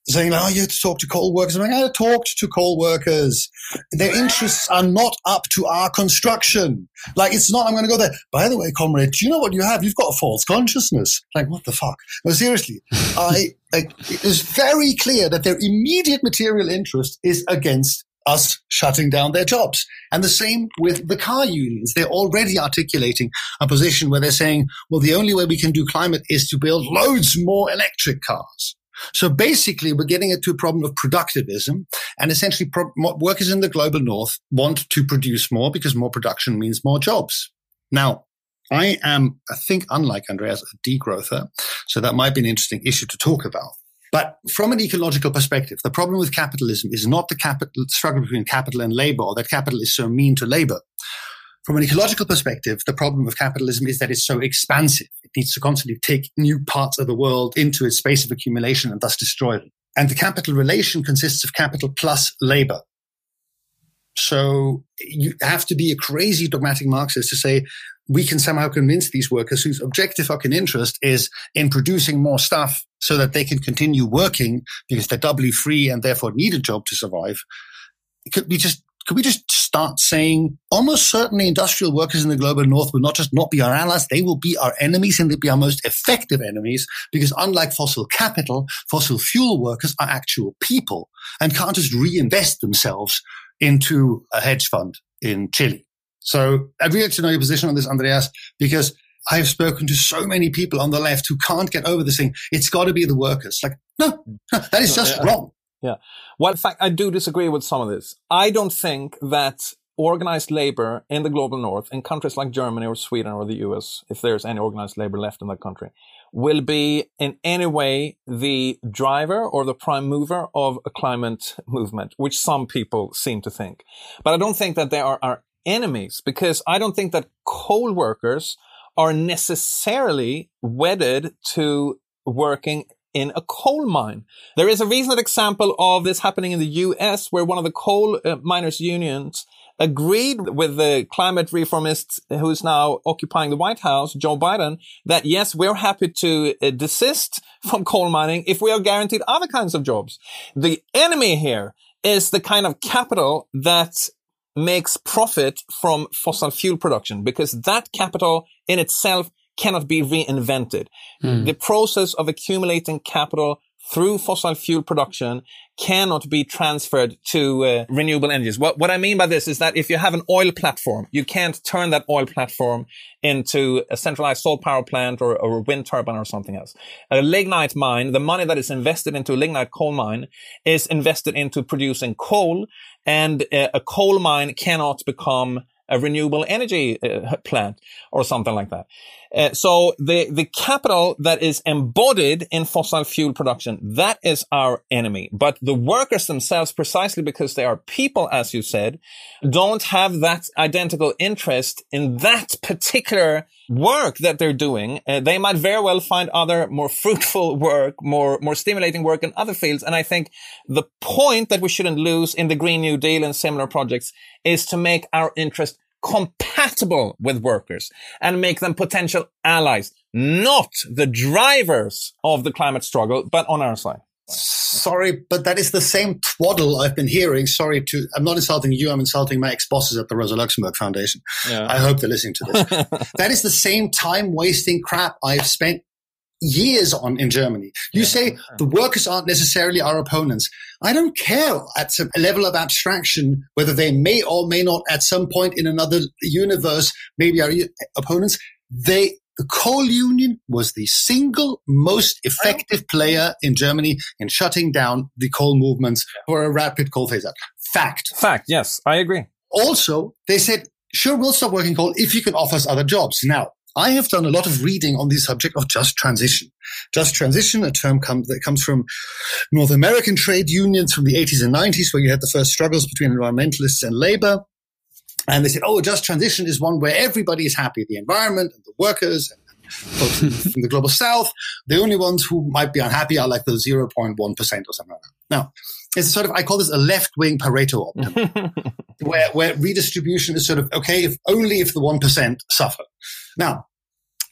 saying, oh, you have to talk to coal workers. I'm like, I talked to coal workers. Their interests are not up to our construction. Like, it's not, I'm going to go there. By the way, comrade, do you know what you have? You've got a false consciousness. Like, what the fuck? No, seriously. I, I, it is very clear that their immediate material interest is against us shutting down their jobs. And the same with the car unions. They're already articulating a position where they're saying, well, the only way we can do climate is to build loads more electric cars. So basically, we're getting into a problem of productivism, and essentially, pro- workers in the global north want to produce more because more production means more jobs. Now, I am, I think, unlike Andreas, a degrowther, so that might be an interesting issue to talk about. But from an ecological perspective, the problem with capitalism is not the capital struggle between capital and labor, or that capital is so mean to labor. From an ecological perspective, the problem of capitalism is that it's so expansive. It needs to constantly take new parts of the world into its space of accumulation and thus destroy them. And the capital relation consists of capital plus labor. So you have to be a crazy dogmatic Marxist to say we can somehow convince these workers whose objective fucking interest is in producing more stuff so that they can continue working because they're doubly free and therefore need a job to survive. It could we just could we just start saying almost certainly industrial workers in the global north will not just not be our allies, they will be our enemies and they'll be our most effective enemies because unlike fossil capital, fossil fuel workers are actual people and can't just reinvest themselves into a hedge fund in Chile. So I'd really like to know your position on this, Andreas, because I've spoken to so many people on the left who can't get over this thing. It's got to be the workers. Like, no, that is just wrong. Yeah. Well, in fact, I do disagree with some of this. I don't think that organized labor in the global north, in countries like Germany or Sweden or the US, if there's any organized labor left in that country, will be in any way the driver or the prime mover of a climate movement, which some people seem to think. But I don't think that they are our enemies because I don't think that coal workers are necessarily wedded to working in a coal mine. There is a recent example of this happening in the US where one of the coal uh, miners unions agreed with the climate reformist who's now occupying the White House, Joe Biden, that yes, we're happy to uh, desist from coal mining if we are guaranteed other kinds of jobs. The enemy here is the kind of capital that makes profit from fossil fuel production because that capital in itself cannot be reinvented. Mm. The process of accumulating capital through fossil fuel production cannot be transferred to uh, renewable energies. What, what I mean by this is that if you have an oil platform, you can't turn that oil platform into a centralized solar power plant or, or a wind turbine or something else. A lignite mine, the money that is invested into a lignite coal mine is invested into producing coal and uh, a coal mine cannot become a renewable energy uh, plant or something like that. Uh, so the, the capital that is embodied in fossil fuel production, that is our enemy. But the workers themselves, precisely because they are people, as you said, don't have that identical interest in that particular work that they're doing. Uh, they might very well find other more fruitful work, more, more stimulating work in other fields. And I think the point that we shouldn't lose in the Green New Deal and similar projects is to make our interest compatible with workers and make them potential allies, not the drivers of the climate struggle, but on our side. Sorry, but that is the same twaddle I've been hearing. Sorry to, I'm not insulting you. I'm insulting my ex-bosses at the Rosa Luxemburg Foundation. Yeah. I hope they're listening to this. that is the same time wasting crap I've spent years on in Germany. You yeah. say the workers aren't necessarily our opponents. I don't care at a level of abstraction whether they may or may not at some point in another universe maybe are opponents. They the coal union was the single most effective player in Germany in shutting down the coal movements for a rapid coal phase out. Fact. Fact. Yes, I agree. Also, they said, sure, we'll stop working coal if you can offer us other jobs. Now, I have done a lot of reading on the subject of just transition. Just transition, a term come, that comes from North American trade unions from the 80s and 90s, where you had the first struggles between environmentalists and labor. And they said, oh, just transition is one where everybody is happy, the environment and the workers and folks from the global south. The only ones who might be unhappy are like the 0.1% or something like that. Now, it's sort of, I call this a left wing Pareto optimum, where, where redistribution is sort of, okay, if only if the 1% suffer. Now,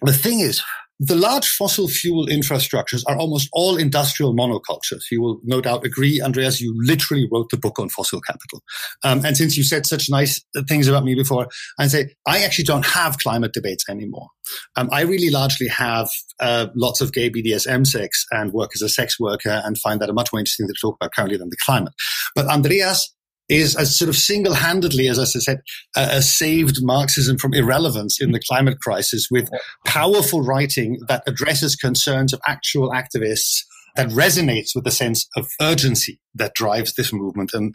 the thing is, the large fossil fuel infrastructures are almost all industrial monocultures. You will no doubt agree, Andreas, you literally wrote the book on fossil capital. Um, and since you said such nice things about me before, I say, I actually don't have climate debates anymore. Um, I really largely have uh, lots of gay BDSM sex and work as a sex worker and find that a much more interesting to talk about currently than the climate. But Andreas is as sort of single-handedly, as I said, uh, saved Marxism from irrelevance in the climate crisis with powerful writing that addresses concerns of actual activists that resonates with the sense of urgency that drives this movement. And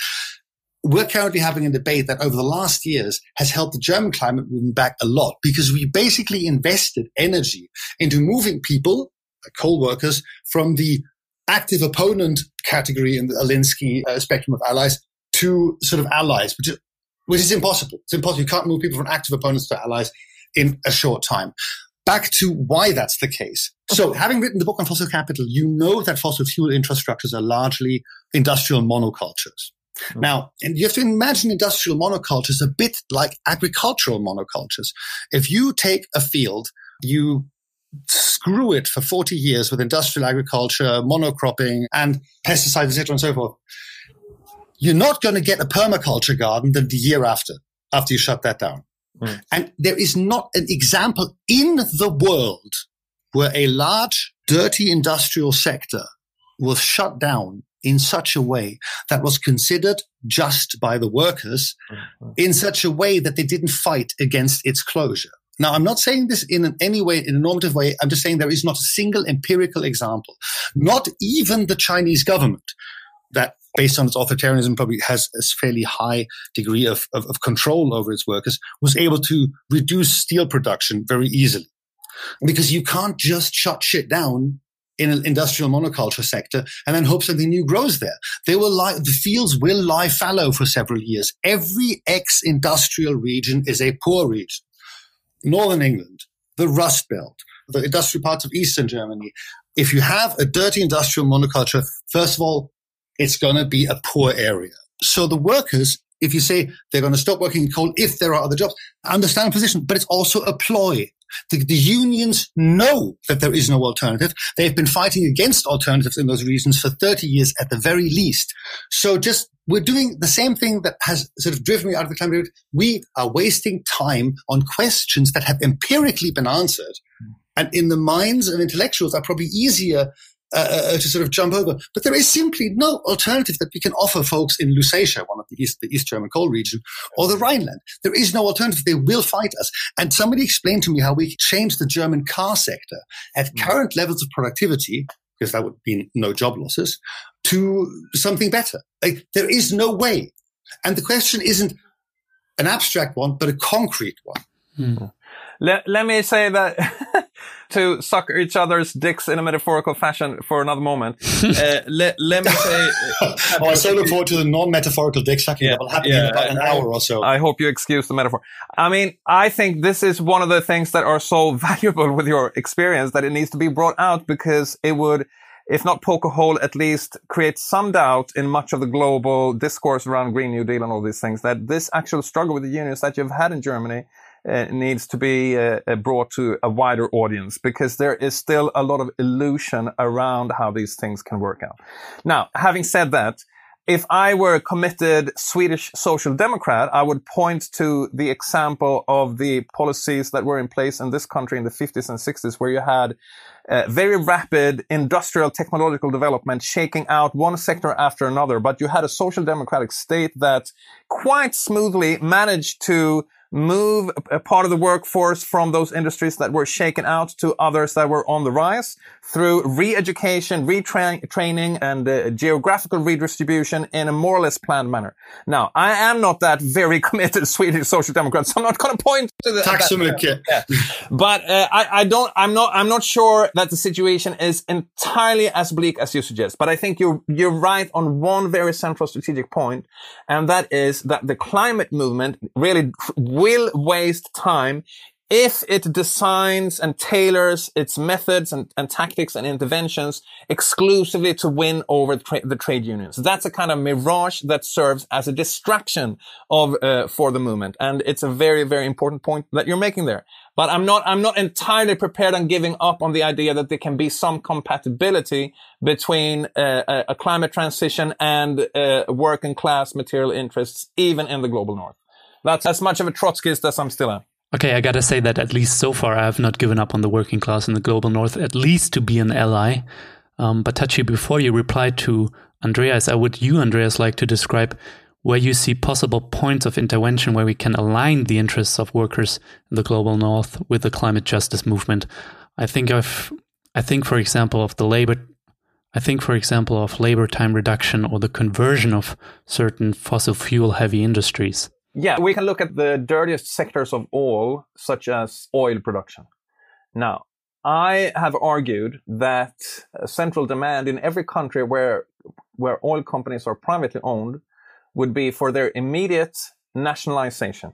we're currently having a debate that over the last years has helped the German climate movement back a lot because we basically invested energy into moving people, coal workers, from the active opponent category in the Alinsky uh, spectrum of allies to sort of allies, which is, which is impossible. It's impossible. You can't move people from active opponents to allies in a short time. Back to why that's the case. So, having written the book on fossil capital, you know that fossil fuel infrastructures are largely industrial monocultures. Mm-hmm. Now, and you have to imagine industrial monocultures a bit like agricultural monocultures. If you take a field, you screw it for 40 years with industrial agriculture, monocropping, and pesticides, etc., and so forth you're not going to get a permaculture garden the year after, after you shut that down. Mm. And there is not an example in the world where a large, dirty industrial sector was shut down in such a way that was considered just by the workers mm-hmm. in such a way that they didn't fight against its closure. Now, I'm not saying this in any way, in a normative way. I'm just saying there is not a single empirical example. Not even the Chinese government based on its authoritarianism, probably has a fairly high degree of, of, of control over its workers, was able to reduce steel production very easily. Because you can't just shut shit down in an industrial monoculture sector and then hope something new grows there. They will lie, the fields will lie fallow for several years. Every ex-industrial region is a poor region. Northern England, the Rust Belt, the industrial parts of Eastern Germany. If you have a dirty industrial monoculture, first of all, it's going to be a poor area. So the workers, if you say they're going to stop working in coal if there are other jobs, understand the position, but it's also a ploy. The, the, unions know that there is no alternative. They've been fighting against alternatives in those regions for 30 years at the very least. So just we're doing the same thing that has sort of driven me out of the climate movement. We are wasting time on questions that have empirically been answered. Hmm. And in the minds of intellectuals are probably easier uh, uh, to sort of jump over. But there is simply no alternative that we can offer folks in Lusatia, one of the East, the East German coal region, or the Rhineland. There is no alternative. They will fight us. And somebody explained to me how we change the German car sector at mm. current levels of productivity, because that would mean no job losses, to something better. Like, there is no way. And the question isn't an abstract one, but a concrete one. Mm. let, let me say that to suck each other's dicks in a metaphorical fashion for another moment. uh, let, let me say. oh, I so look forward to the non-metaphorical dick sucking yeah, that will happen yeah, in about an hour or so. I hope you excuse the metaphor. I mean, I think this is one of the things that are so valuable with your experience that it needs to be brought out because it would if not poke a hole, at least create some doubt in much of the global discourse around Green New Deal and all these things that this actual struggle with the unions that you've had in Germany uh, needs to be uh, uh, brought to a wider audience because there is still a lot of illusion around how these things can work out. Now, having said that, if I were a committed Swedish social democrat, I would point to the example of the policies that were in place in this country in the 50s and 60s, where you had uh, very rapid industrial technological development shaking out one sector after another. But you had a social democratic state that quite smoothly managed to move a part of the workforce from those industries that were shaken out to others that were on the rise through re-education, retraining, and uh, geographical redistribution in a more or less planned manner. Now, I am not that very committed Swedish social democrat, so I'm not going to point to the. Tack so mycket. Yeah. But uh, I, I don't. I'm not. I'm not sure that the situation is entirely as bleak as you suggest. But I think you're you're right on one very central strategic point, and that is that the climate movement really will waste time if it designs and tailors its methods and, and tactics and interventions exclusively to win over the, tra- the, trade unions. That's a kind of mirage that serves as a distraction of uh, for the movement, and it's a very very important point that you're making there. But I'm not I'm not entirely prepared on giving up on the idea that there can be some compatibility between uh, a, a, climate transition and uh, working class material interests, even in the global north. That's as much of a Trotskyist as I'm still am. Okay, I gotta say that at least so far I have not given up on the working class in the global north, at least to be an ally. Um, but Tadzio, before you reply to Andreas, I would you, Andreas, like to describe where you see possible points of intervention where we can align the interests of workers in the global north with the climate justice movement. I think of, I think, for example, of the labor I think, for example, of labor time reduction or the conversion of certain fossil fuel heavy industries. Yeah, we can look at the dirtiest sectors of all, such as oil production. Now, I have argued that central demand in every country where where oil companies are privately owned would be for their immediate nationalization.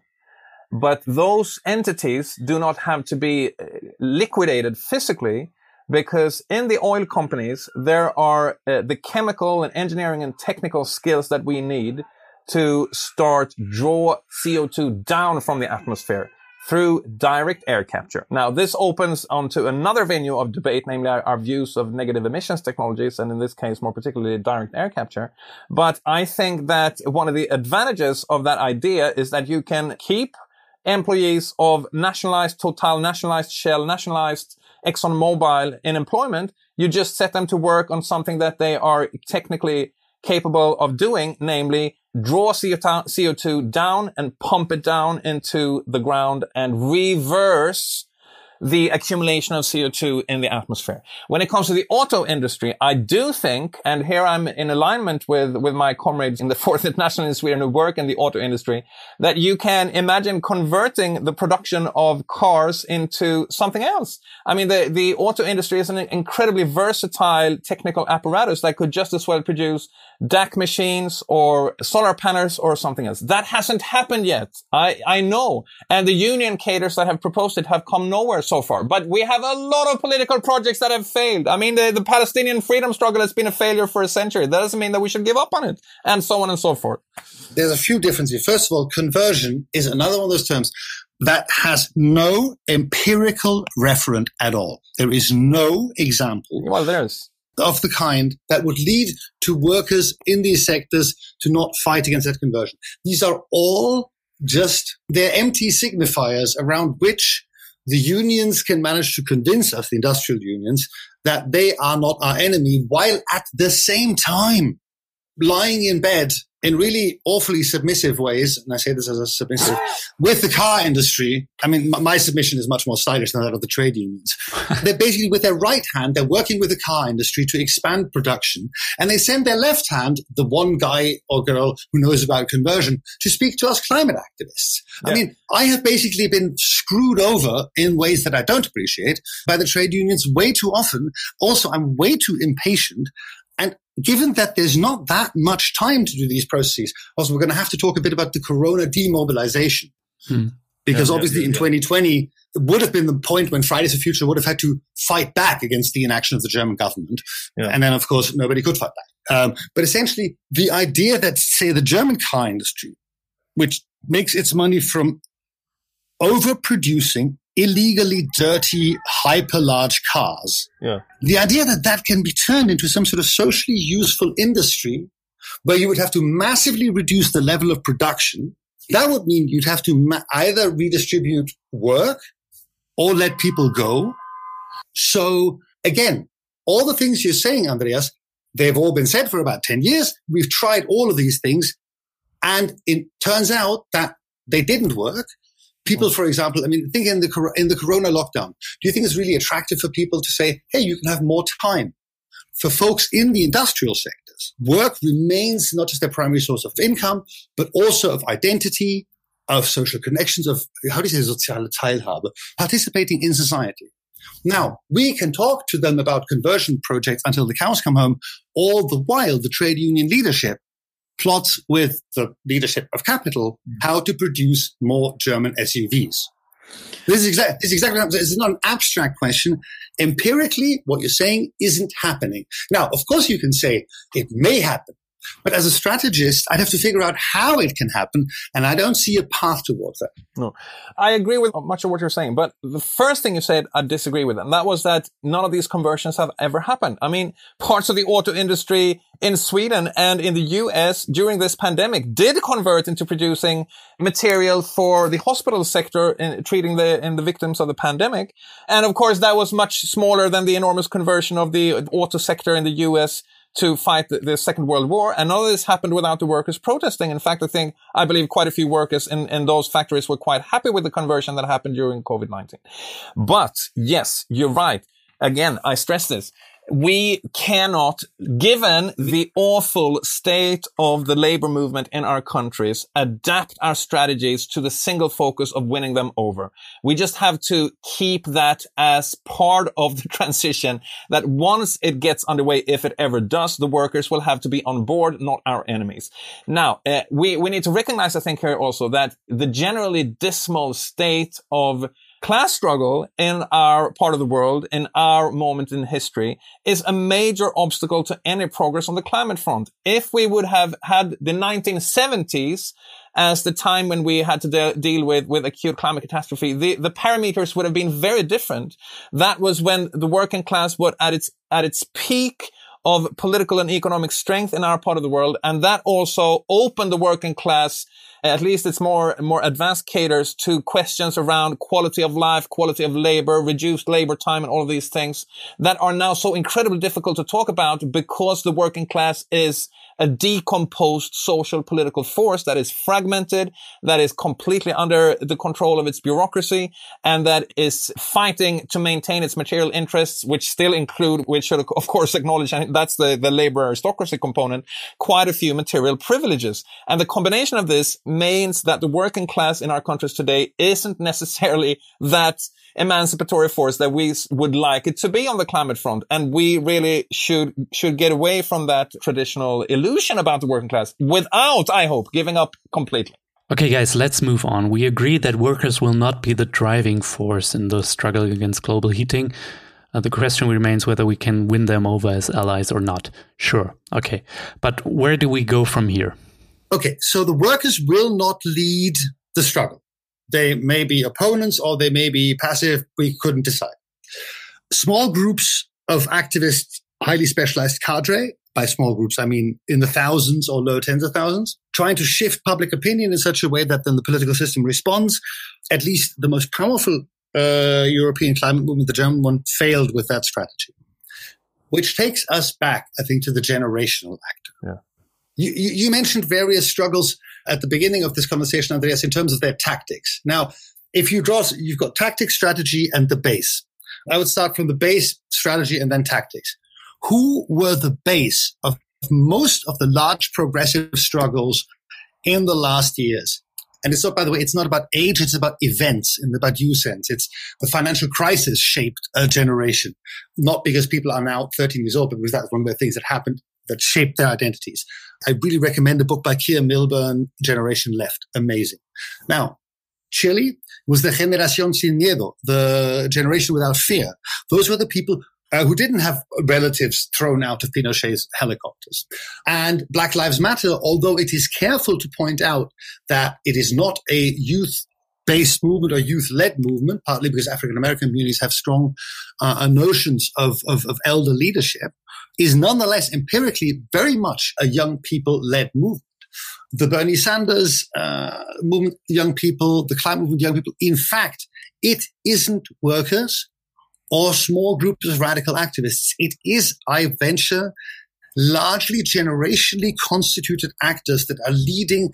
But those entities do not have to be uh, liquidated physically because in the oil companies, there are uh, the chemical and engineering and technical skills that we need to start draw CO2 down from the atmosphere through direct air capture. Now, this opens onto another venue of debate, namely our, our, views of negative emissions technologies, and in this case, more particularly direct air capture. But I think that one of the advantages of that idea is that you can keep employees of nationalized Total, nationalized Shell, nationalized ExxonMobil in employment. You just set them to work on something that they are technically capable of doing, namely draw CO2 down and pump it down into the ground and reverse the accumulation of CO2 in the atmosphere. When it comes to the auto industry, I do think, and here I'm in alignment with, with my comrades in the Fourth International in Sweden who work in the auto industry, that you can imagine converting the production of cars into something else. I mean, the, the auto industry is an incredibly versatile technical apparatus that could just as well produce DAC machines or solar panels or something else. That hasn't happened yet. I, I know. And the union cadres that have proposed it have come nowhere so far. But we have a lot of political projects that have failed. I mean, the, the Palestinian freedom struggle has been a failure for a century. That doesn't mean that we should give up on it and so on and so forth. There's a few differences. First of all, conversion is another one of those terms that has no empirical referent at all. There is no example. Well, there's of the kind that would lead to workers in these sectors to not fight against that conversion. These are all just, they're empty signifiers around which the unions can manage to convince us, the industrial unions, that they are not our enemy, while at the same time lying in bed in really awfully submissive ways, and I say this as a submissive, with the car industry. I mean, my submission is much more stylish than that of the trade unions. they're basically, with their right hand, they're working with the car industry to expand production, and they send their left hand, the one guy or girl who knows about conversion, to speak to us climate activists. Yeah. I mean, I have basically been screwed over in ways that I don't appreciate by the trade unions way too often. Also, I'm way too impatient. Given that there's not that much time to do these processes, also we're going to have to talk a bit about the corona demobilization. Hmm. Because yeah, obviously yeah, yeah, in 2020, it would have been the point when Fridays for Future would have had to fight back against the inaction of the German government. And then, of course, nobody could fight back. Um, but essentially, the idea that, say, the German car industry, which makes its money from overproducing illegally dirty, hyper large cars. Yeah. The idea that that can be turned into some sort of socially useful industry where you would have to massively reduce the level of production, that would mean you'd have to ma- either redistribute work or let people go. So again, all the things you're saying, Andreas, they've all been said for about 10 years. We've tried all of these things. And it turns out that they didn't work people, mm. for example, I mean, think in the in the Corona lockdown. Do you think it's really attractive for people to say, "Hey, you can have more time"? For folks in the industrial sectors, work remains not just their primary source of income, but also of identity, of social connections, of how do you say soziale Teilhabe, participating in society. Now, we can talk to them about conversion projects until the cows come home. All the while, the trade union leadership plots with the leadership of capital mm. how to produce more German SUVs. This is, exactly this is exactly what This is not an abstract question. Empirically, what you're saying isn't happening. Now, of course, you can say it may happen. But as a strategist, I'd have to figure out how it can happen, and I don't see a path towards that. No, I agree with much of what you're saying, but the first thing you said, I disagree with, and that was that none of these conversions have ever happened. I mean, parts of the auto industry in Sweden and in the US during this pandemic did convert into producing material for the hospital sector in treating the, in the victims of the pandemic. And of course, that was much smaller than the enormous conversion of the auto sector in the US to fight the, the, Second World War. And none of this happened without the workers protesting. In fact, I think, I believe quite a few workers in, in those factories were quite happy with the conversion that happened during COVID-19. But yes, you're right. Again, I stress this we cannot, given the awful state of the labor movement in our countries, adapt our strategies to the single focus of winning them over. We just have to keep that as part of the transition that once it gets underway, if it ever does, the workers will have to be on board, not our enemies. Now, uh, we, we need to recognize, I think here also that the generally dismal state of class struggle in our part of the world, in our moment in history, is a major obstacle to any progress on the climate front. If we would have had the 1970s as the time when we had to de- deal with, with acute climate catastrophe, the, the parameters would have been very different. That was when the working class was at its, at its peak of political and economic strength in our part of the world. And that also opened the working class at least it's more more advanced cadres to questions around quality of life, quality of labor, reduced labor time, and all of these things that are now so incredibly difficult to talk about because the working class is a decomposed social political force that is fragmented, that is completely under the control of its bureaucracy, and that is fighting to maintain its material interests, which still include, which should of course acknowledge, and that's the, the labor aristocracy component, quite a few material privileges. And the combination of this means that the working class in our countries today isn't necessarily that emancipatory force that we would like it to be on the climate front. And we really should, should get away from that traditional illusion about the working class without, I hope, giving up completely. Okay, guys, let's move on. We agree that workers will not be the driving force in the struggle against global heating. Uh, the question remains whether we can win them over as allies or not. Sure. Okay. But where do we go from here? Okay. So the workers will not lead the struggle. They may be opponents or they may be passive. We couldn't decide. Small groups of activists, highly specialized cadre, by small groups, I mean in the thousands or low tens of thousands, trying to shift public opinion in such a way that then the political system responds. At least the most powerful uh, European climate movement, the German one, failed with that strategy, which takes us back, I think, to the generational actor. Yeah. You, you, mentioned various struggles at the beginning of this conversation, Andreas, in terms of their tactics. Now, if you draw, you've got tactics, strategy, and the base. I would start from the base, strategy, and then tactics. Who were the base of most of the large progressive struggles in the last years? And it's not, by the way, it's not about age, it's about events in the Badiou sense. It's the financial crisis shaped a generation, not because people are now 13 years old, but because that's one of the things that happened that shaped their identities. I really recommend the book by Keir Milburn, Generation Left. Amazing. Now, Chile was the Generación Sin Miedo, the generation without fear. Those were the people uh, who didn't have relatives thrown out of Pinochet's helicopters. And Black Lives Matter, although it is careful to point out that it is not a youth based movement or youth led movement, partly because African American communities have strong uh, notions of, of, of elder leadership, is nonetheless empirically very much a young people led movement. The Bernie Sanders uh, movement, young people, the climate movement, young people. In fact, it isn't workers or small groups of radical activists. It is, I venture, largely generationally constituted actors that are leading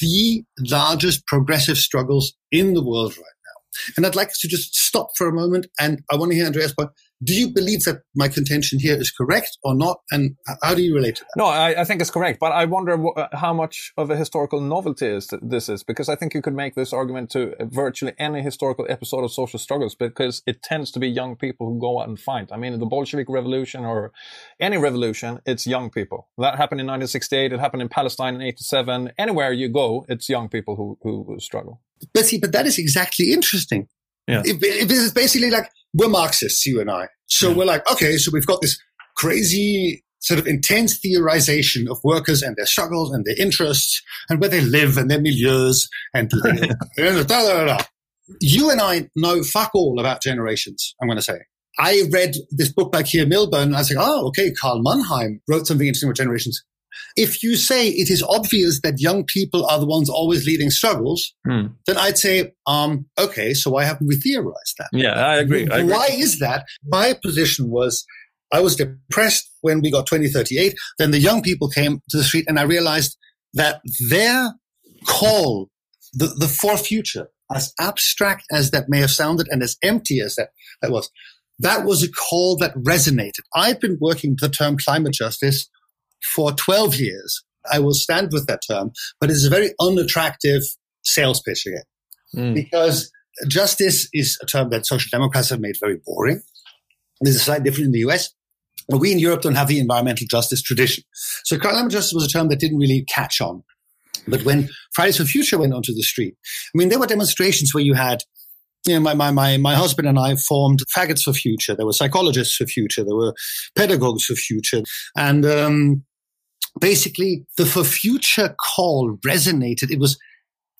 the largest progressive struggles in the world right now. And I'd like to just stop for a moment and I want to hear Andreas' point do you believe that my contention here is correct or not? And how do you relate to that? No, I, I think it's correct, but I wonder uh, how much of a historical novelty is this is because I think you could make this argument to virtually any historical episode of social struggles because it tends to be young people who go out and fight. I mean, the Bolshevik Revolution or any revolution, it's young people. That happened in 1968. It happened in Palestine in 87. Anywhere you go, it's young people who, who struggle. But see, but that is exactly interesting. Yeah. If, if this is basically like we're Marxists, you and I. So yeah. we're like, okay, so we've got this crazy sort of intense theorization of workers and their struggles and their interests and where they live and their milieus and da, da, da, you and I know fuck all about generations, I'm going to say. I read this book by Keir Milburn and I was like, oh, okay, Karl Mannheim wrote something interesting about generations. If you say it is obvious that young people are the ones always leading struggles, mm. then I'd say, um, okay, so why haven't we theorized that? Yeah, I agree. I agree. Why is that? My position was I was depressed when we got 2038. Then the young people came to the street and I realized that their call, the, the for future, as abstract as that may have sounded and as empty as that, that was, that was a call that resonated. I've been working the term climate justice for 12 years. I will stand with that term, but it's a very unattractive sales pitch again. Mm. Because justice is a term that social democrats have made very boring. There's a slight difference in the US. But we in Europe don't have the environmental justice tradition. So climate justice was a term that didn't really catch on. But when Fridays for Future went onto the street, I mean, there were demonstrations where you had you know, my, my, my, my husband and I formed Faggots for Future. There were psychologists for future. There were pedagogues for future. And um, basically, the for future call resonated. It was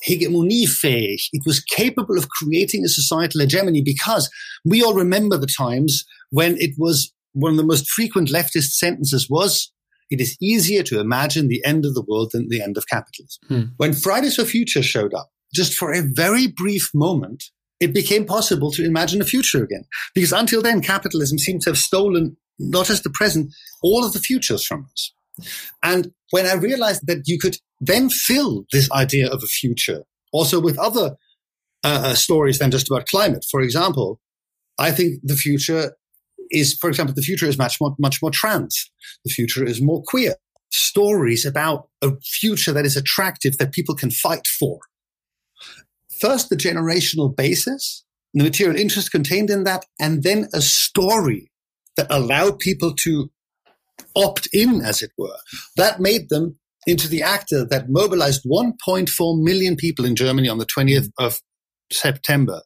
hegemoniefähig. It was capable of creating a societal hegemony because we all remember the times when it was one of the most frequent leftist sentences was it is easier to imagine the end of the world than the end of capitalism. Hmm. When Fridays for Future showed up, just for a very brief moment, it became possible to imagine a future again. Because until then, capitalism seemed to have stolen not just the present, all of the futures from us. And when I realized that you could then fill this idea of a future also with other uh, uh, stories than just about climate. For example, I think the future is, for example, the future is much more, much more trans. The future is more queer. Stories about a future that is attractive that people can fight for first the generational basis, the material interest contained in that, and then a story that allowed people to opt in, as it were. That made them into the actor that mobilized 1.4 million people in Germany on the 20th of September,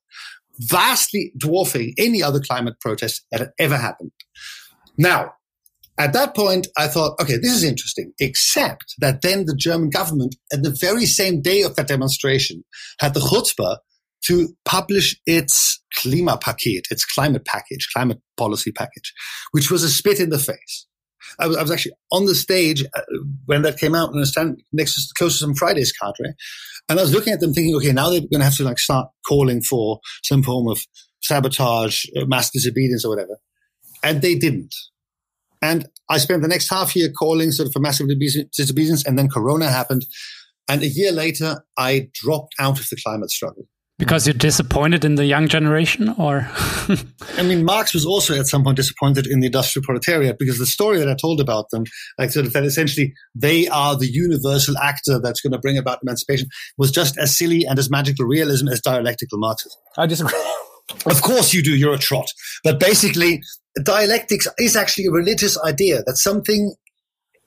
vastly dwarfing any other climate protest that had ever happened. Now, at that point, I thought, okay, this is interesting, except that then the German government, at the very same day of that demonstration, had the chutzpah to publish its Klimapaket, its climate package, climate policy package, which was a spit in the face. I was, I was actually on the stage uh, when that came out and I standing next to close to some Fridays cadre. And I was looking at them thinking, okay, now they're going to have to like start calling for some form of sabotage, uh, mass disobedience or whatever. And they didn't. And I spent the next half year calling sort of for massive disobedience, and then Corona happened. And a year later, I dropped out of the climate struggle. Because you're disappointed in the young generation, or? I mean, Marx was also at some point disappointed in the industrial proletariat because the story that I told about them, like sort of that essentially they are the universal actor that's going to bring about emancipation, was just as silly and as magical realism as dialectical Marxism. I disagree. Of course you do. You're a trot. But basically, dialectics is actually a religious idea that something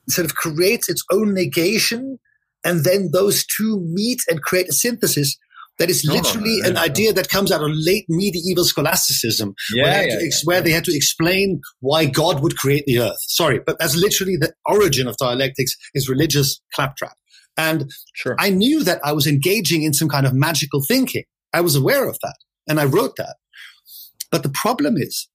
sort of creates its own negation and then those two meet and create a synthesis that is literally an idea that comes out of late medieval scholasticism, yeah, where, they, yeah, yeah, where they had to explain why God would create the earth. Sorry, but that's literally the origin of dialectics is religious claptrap. And sure. I knew that I was engaging in some kind of magical thinking. I was aware of that, and I wrote that. But the problem is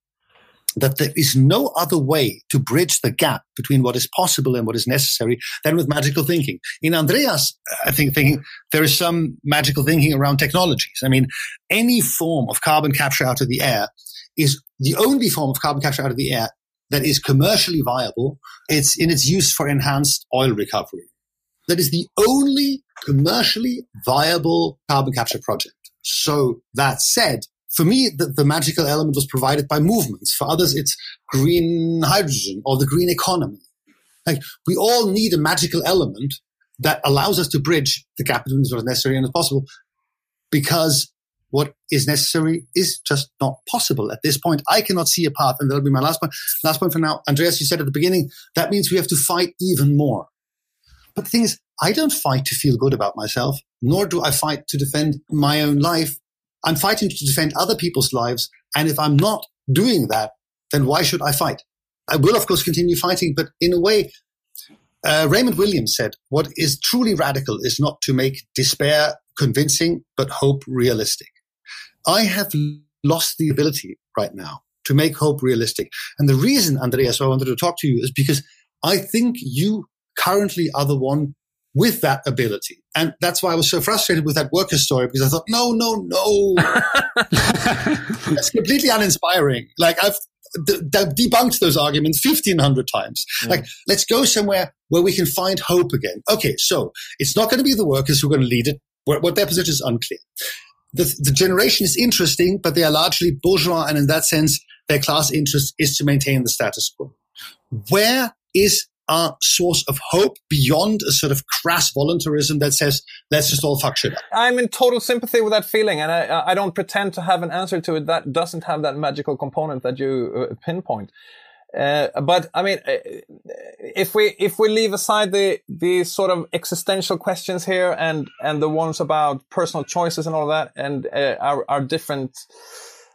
that there is no other way to bridge the gap between what is possible and what is necessary than with magical thinking. In Andreas, uh, I think thinking there is some magical thinking around technologies. I mean, any form of carbon capture out of the air is the only form of carbon capture out of the air that is commercially viable. It's in its use for enhanced oil recovery. That is the only commercially viable carbon capture project. So that said, for me, the, the, magical element was provided by movements. For others, it's green hydrogen or the green economy. Like we all need a magical element that allows us to bridge the gap between what is necessary and possible because what is necessary is just not possible at this point. I cannot see a path. And that'll be my last point. Last point for now. Andreas, you said at the beginning, that means we have to fight even more. But the thing is, I don't fight to feel good about myself, nor do I fight to defend my own life I'm fighting to defend other people's lives. And if I'm not doing that, then why should I fight? I will, of course, continue fighting, but in a way, uh, Raymond Williams said, what is truly radical is not to make despair convincing, but hope realistic. I have lost the ability right now to make hope realistic. And the reason, Andreas, I wanted to talk to you is because I think you currently are the one with that ability. And that's why I was so frustrated with that worker story because I thought, no, no, no. That's completely uninspiring. Like I've d- d- debunked those arguments 1500 times. Mm. Like, let's go somewhere where we can find hope again. Okay. So it's not going to be the workers who are going to lead it. What their position is unclear. The, the generation is interesting, but they are largely bourgeois. And in that sense, their class interest is to maintain the status quo. Where is our source of hope beyond a sort of crass voluntarism that says, let's just all fuck shit up. I'm in total sympathy with that feeling. And I, I don't pretend to have an answer to it that doesn't have that magical component that you uh, pinpoint. Uh, but I mean, uh, if we if we leave aside the the sort of existential questions here and and the ones about personal choices and all that, and uh, our our different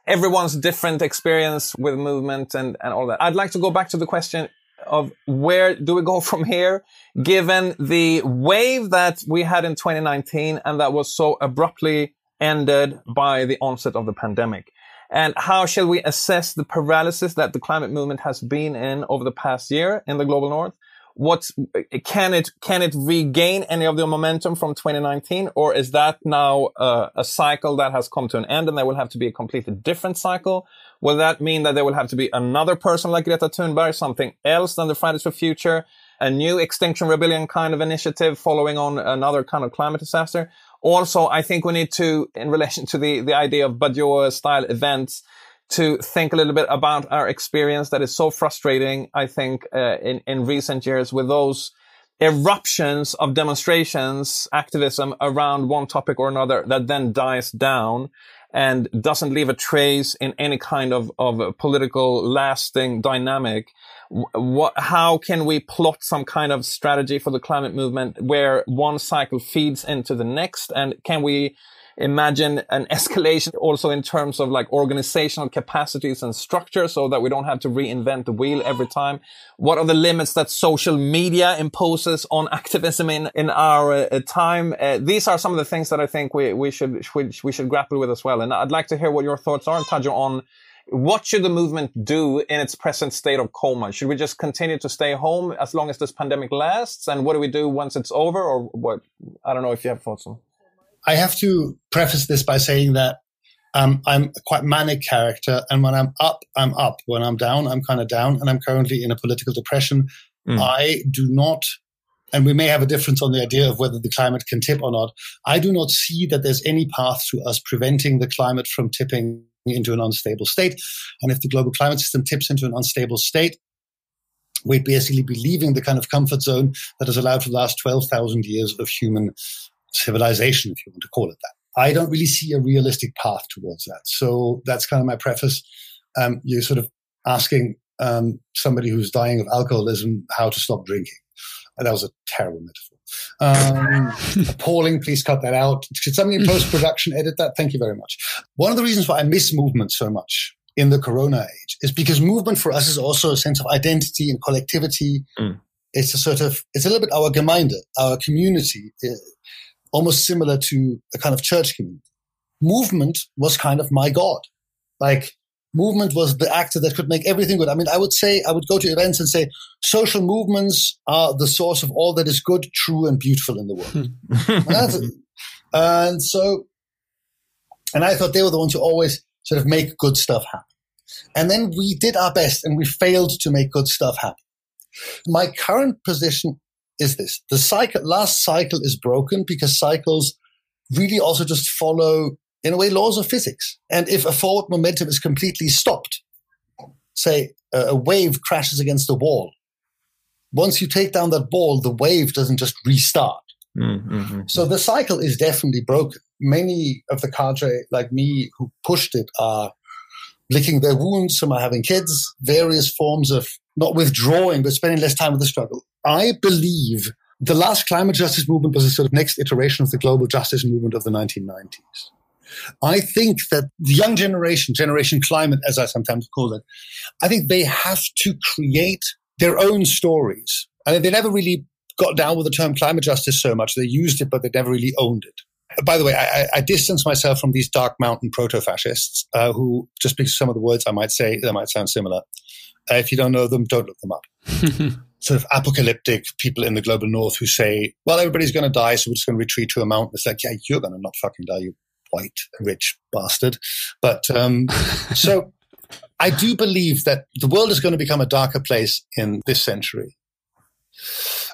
everyone's different experience with movement and and all that, I'd like to go back to the question: of where do we go from here, given the wave that we had in 2019 and that was so abruptly ended by the onset of the pandemic. And how shall we assess the paralysis that the climate movement has been in over the past year in the global north? What can it can it regain any of the momentum from 2019 or is that now uh, a cycle that has come to an end and there will have to be a completely different cycle? Will that mean that there will have to be another person like greta thunberg something else than the fridays for future a new extinction rebellion kind of initiative following on another kind of climate disaster? Also i think we need to in relation to the the idea of Badiou style events to think a little bit about our experience that is so frustrating, I think, uh, in, in recent years with those eruptions of demonstrations, activism around one topic or another that then dies down and doesn't leave a trace in any kind of, of political lasting dynamic. What, how can we plot some kind of strategy for the climate movement where one cycle feeds into the next? And can we imagine an escalation also in terms of like organizational capacities and structure so that we don't have to reinvent the wheel every time? What are the limits that social media imposes on activism in, in our uh, time? Uh, these are some of the things that I think we, we should, we, we should grapple with as well. And I'd like to hear what your thoughts are, Tadzio, on what should the movement do in its present state of coma? Should we just continue to stay home as long as this pandemic lasts? And what do we do once it's over? Or what? I don't know if you have thoughts on. I have to preface this by saying that Um, I'm a quite manic character, and when I'm up, I'm up. When I'm down, I'm kind of down, and I'm currently in a political depression. Mm. I do not, and we may have a difference on the idea of whether the climate can tip or not. I do not see that there's any path to us preventing the climate from tipping into an unstable state. And if the global climate system tips into an unstable state, we'd basically be leaving the kind of comfort zone that has allowed for the last 12,000 years of human civilization, if you want to call it that. I don't really see a realistic path towards that. So that's kind of my preface. Um, you're sort of asking um, somebody who's dying of alcoholism how to stop drinking. And that was a terrible metaphor. Um, appalling. Please cut that out. Could somebody in post production edit that? Thank you very much. One of the reasons why I miss movement so much in the corona age is because movement for us is also a sense of identity and collectivity. Mm. It's a sort of, it's a little bit our Gemeinde, our community, uh, almost similar to a kind of church community. Movement was kind of my God. Like movement was the actor that could make everything good. I mean, I would say, I would go to events and say, social movements are the source of all that is good, true, and beautiful in the world. Hmm. and, and so, and I thought they were the ones who always sort of make good stuff happen. And then we did our best and we failed to make good stuff happen. My current position is this. The cycle, last cycle is broken because cycles really also just follow, in a way, laws of physics. And if a forward momentum is completely stopped, say a wave crashes against a wall, once you take down that ball, the wave doesn't just restart. Mm-hmm. So mm. the cycle is definitely broken. Many of the cadre, like me, who pushed it, are licking their wounds. Some are having kids. Various forms of not withdrawing, but spending less time with the struggle. I believe the last climate justice movement was a sort of next iteration of the global justice movement of the 1990s. I think that the young generation, Generation Climate, as I sometimes call it, I think they have to create their own stories. I mean, they never really got down with the term climate justice so much. They used it, but they never really owned it. By the way, I, I distance myself from these dark mountain proto-fascists uh, who, just because some of the words I might say, they might sound similar. Uh, if you don't know them, don't look them up. sort of apocalyptic people in the global north who say, well, everybody's going to die, so we're just going to retreat to a mountain. It's like, yeah, you're going to not fucking die, you white, rich bastard. But um, so I do believe that the world is going to become a darker place in this century.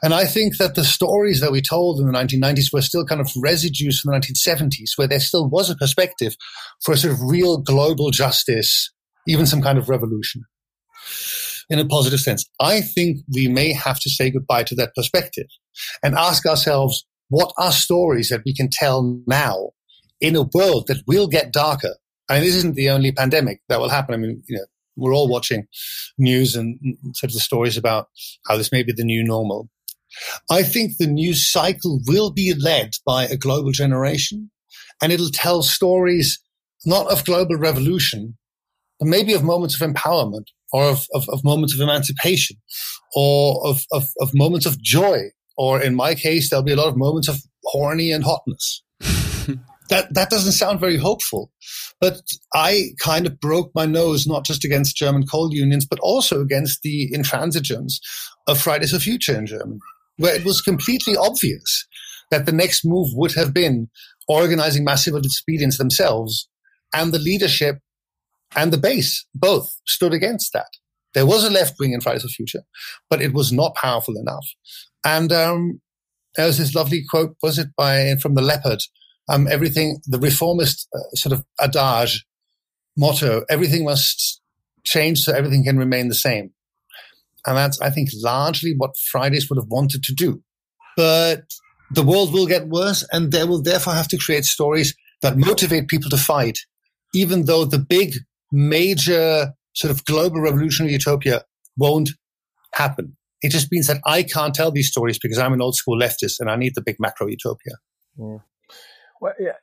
And I think that the stories that we told in the 1990s were still kind of residues from the 1970s, where there still was a perspective for a sort of real global justice, even some kind of revolution in a positive sense. I think we may have to say goodbye to that perspective and ask ourselves, what are stories that we can tell now in a world that will get darker? I mean, this isn't the only pandemic that will happen. I mean, you know, we're all watching news and sort of the stories about how this may be the new normal. I think the news cycle will be led by a global generation and it'll tell stories not of global revolution, but maybe of moments of empowerment or of, of, of moments of emancipation or of, of, of moments of joy. Or in my case, there'll be a lot of moments of horny and hotness. that, that doesn't sound very hopeful. But I kind of broke my nose, not just against German coal unions, but also against the intransigence of Fridays for Future in Germany, where it was completely obvious that the next move would have been organizing massive disobedience themselves and the leadership and the base both stood against that. There was a left wing in Fridays for Future, but it was not powerful enough. And um, there was this lovely quote, was it by from the Leopard? Um, everything, the reformist uh, sort of adage, motto, everything must change so everything can remain the same. And that's, I think, largely what Fridays would have wanted to do. But the world will get worse, and they will therefore have to create stories that motivate people to fight, even though the big major sort of global revolutionary utopia won't happen. It just means that I can't tell these stories because I'm an old school leftist and I need the big macro utopia. Mm. Well, yeah,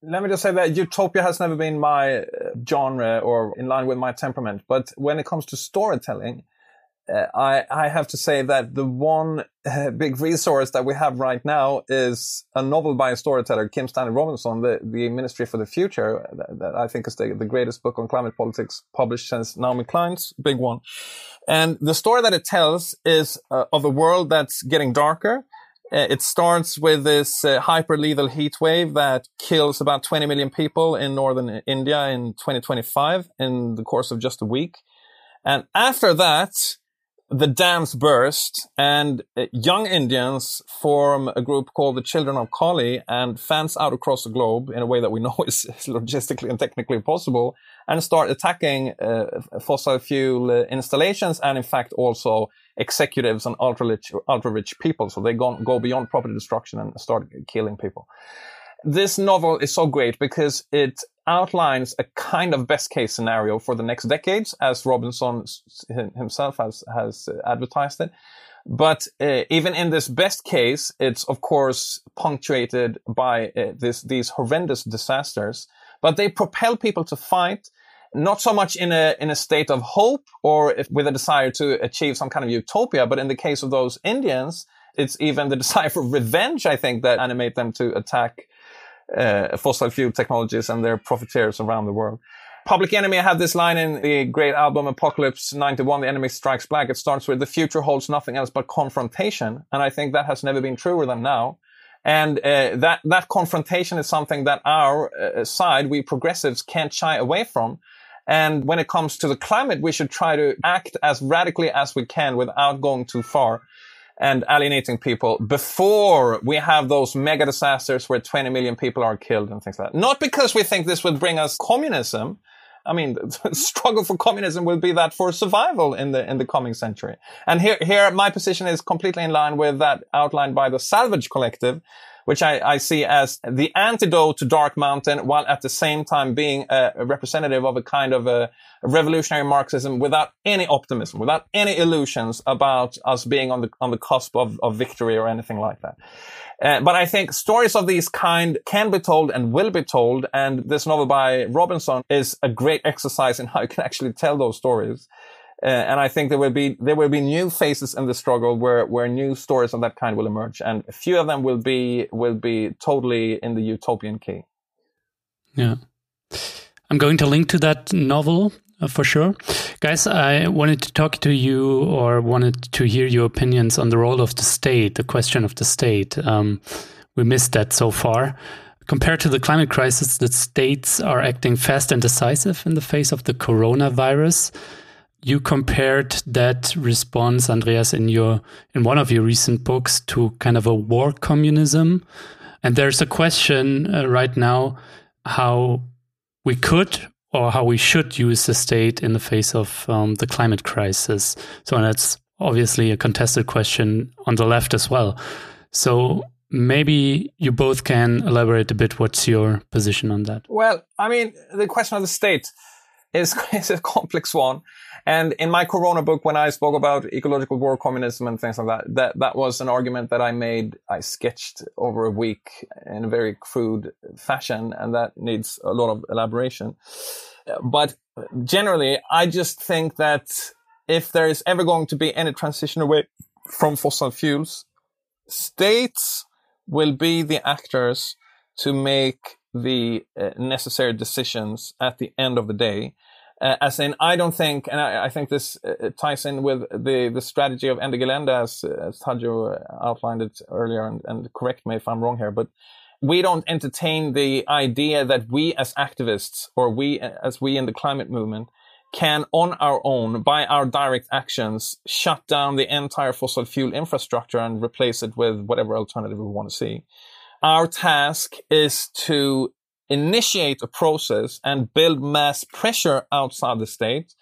let me just say that utopia has never been my uh, genre or in line with my temperament. But when it comes to storytelling, uh, I, I have to say that the one uh, big resource that we have right now is a novel by a storyteller, Kim Stanley Robinson, the, the Ministry for the Future, that, that I think is the, the greatest book on climate politics published since Naomi Klein's big one. And the story that it tells is uh, of a world that's getting darker, Uh, it starts with this uh, hyper lethal heat wave that kills about 20 million people in northern India in 2025 in the course of just a week. And after that, the dams burst and uh, young Indians form a group called the Children of Kali and fans out across the globe in a way that we know is logistically and technically possible and start attacking uh, fossil fuel uh, installations and in fact also executives and ultra rich, ultra rich people. So they go, go beyond property destruction and start killing people. This novel is so great because it outlines a kind of best case scenario for the next decades, as Robinson himself has, has advertised it. But uh, even in this best case, it's of course punctuated by uh, this, these horrendous disasters. But they propel people to fight, not so much in a in a state of hope or if, with a desire to achieve some kind of utopia, but in the case of those Indians, it's even the desire for revenge. I think that animate them to attack uh, fossil fuel technologies and their profiteers around the world. Public Enemy had this line in the great album Apocalypse 91, The Enemy Strikes Back. It starts with the future holds nothing else but confrontation. And I think that has never been truer than now. And uh, that, that confrontation is something that our uh, side, we progressives, can't shy away from. And when it comes to the climate, we should try to act as radically as we can without going too far and alienating people before we have those mega disasters where 20 million people are killed and things like that. Not because we think this would bring us communism. I mean, the struggle for communism will be that for survival in the, in the coming century. And here, here, my position is completely in line with that outlined by the Salvage Collective, which I, I, see as the antidote to Dark Mountain, while at the same time being a, a representative of a kind of a, a, revolutionary Marxism without any optimism, without any illusions about us being on the on the cusp of, of victory or anything like that. Uh, but I think stories of these kind can be told and will be told, and this novel by Robinson is a great exercise in how you can actually tell those stories. Uh, and I think there will be there will be new phases in the struggle where where new stories of that kind will emerge, and a few of them will be will be totally in the utopian key. Yeah, I'm going to link to that novel uh, for sure, guys. I wanted to talk to you or wanted to hear your opinions on the role of the state, the question of the state. Um, we missed that so far. Compared to the climate crisis, the states are acting fast and decisive in the face of the coronavirus you compared that response, Andreas, in your in one of your recent books to kind of a war communism, and there's a question uh, right now how we could or how we should use the state in the face of um, the climate crisis. So that's obviously a contested question on the left as well. So maybe you both can elaborate a bit. What's your position on that? Well, I mean, the question of the state is, is a complex one. And in my Corona book, when I spoke about ecological war communism and things like that, that, that was an argument that I made, I sketched over a week in a very crude fashion, and that needs a lot of elaboration. But generally, I just think that if there is ever going to be any transition away from fossil fuels, states will be the actors to make the uh, necessary decisions at the end of the day. Uh, as in, I don't think, and I, I think this uh, ties in with the, the strategy of Ende Gelände as, as Tadzio outlined it earlier, and, and correct me if I'm wrong here, but we don't entertain the idea that we as activists or we as we in the climate movement can on our own by our direct actions shut down the entire fossil fuel infrastructure and replace it with whatever alternative we want to see. Our task is to initiate a process and build mass pressure outside the state.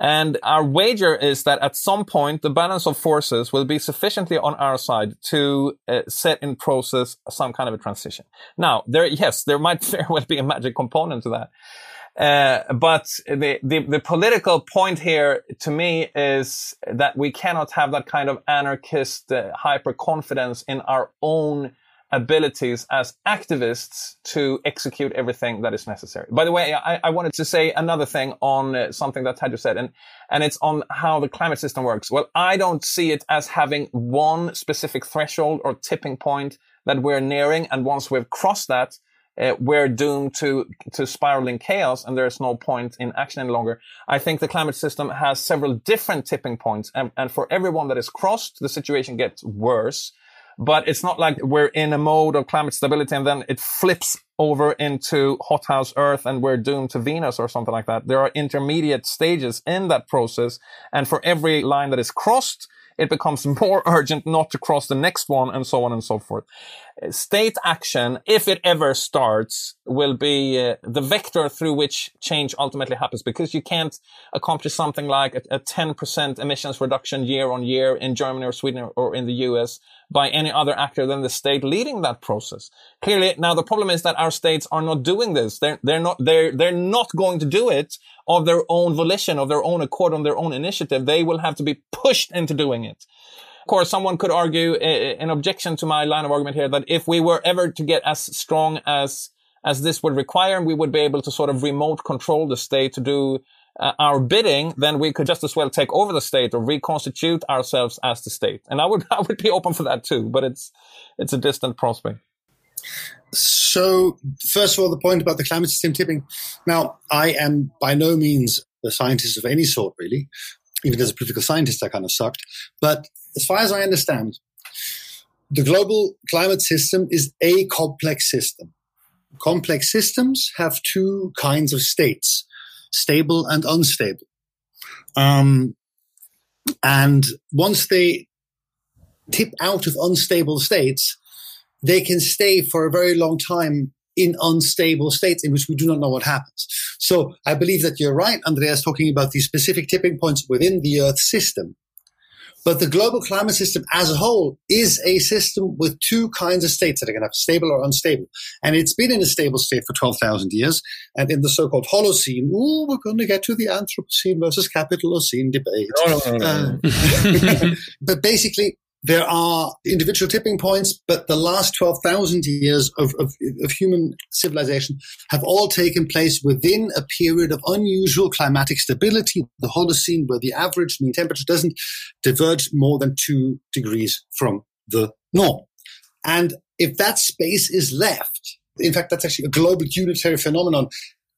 And our wager is that at some point, the balance of forces will be sufficiently on our side to uh, set in process some kind of a transition. Now, there, yes, there might very well be a magic component to that. Uh, but the, the, the political point here to me is that we cannot have that kind of anarchist uh, hyper confidence in our own abilities as activists to execute everything that is necessary. By the way, I, I wanted to say another thing on uh, something that Tadzio said, and, and it's on how the climate system works. Well, I don't see it as having one specific threshold or tipping point that we're nearing. And once we've crossed that, uh, we're doomed to to spiraling chaos and there's no point in action any longer. I think the climate system has several different tipping points and, and for everyone that is crossed, the situation gets worse but it's not like we're in a mode of climate stability and then it flips over into hothouse Earth and we're doomed to Venus or something like that. There are intermediate stages in that process. And for every line that is crossed, it becomes more urgent not to cross the next one and so on and so forth. State action, if it ever starts, will be uh, the vector through which change ultimately happens because you can't accomplish something like a, a 10% emissions reduction year on year in Germany or Sweden or in the US by any other actor than the state leading that process. Clearly, now the problem is that our states are not doing this. They're, they're not, they're, they're not going to do it of their own volition, of their own accord, on their own initiative. They will have to be pushed into doing it. Of course, someone could argue an objection to my line of argument here that if we were ever to get as strong as as this would require, we would be able to sort of remote control the state to do uh, our bidding, then we could just as well take over the state or reconstitute ourselves as the state. And I would I would be open for that too, but it's it's a distant prospect. So, first of all, the point about the climate system tipping. Now, I am by no means a scientist of any sort, really. Even as a political scientist, I kind of sucked. But as far as I understand, the global climate system is a complex system. Complex systems have two kinds of states stable and unstable. Um, and once they tip out of unstable states, they can stay for a very long time in unstable states in which we do not know what happens. So I believe that you're right, Andreas, talking about these specific tipping points within the Earth system. But the global climate system as a whole is a system with two kinds of states that are going to have stable or unstable. And it's been in a stable state for 12,000 years. And in the so-called Holocene, ooh, we're going to get to the Anthropocene versus Capitalocene debate. No, no, no, uh, but basically, there are individual tipping points, but the last 12,000 years of, of, of, human civilization have all taken place within a period of unusual climatic stability, the Holocene, where the average mean temperature doesn't diverge more than two degrees from the norm. And if that space is left, in fact, that's actually a global unitary phenomenon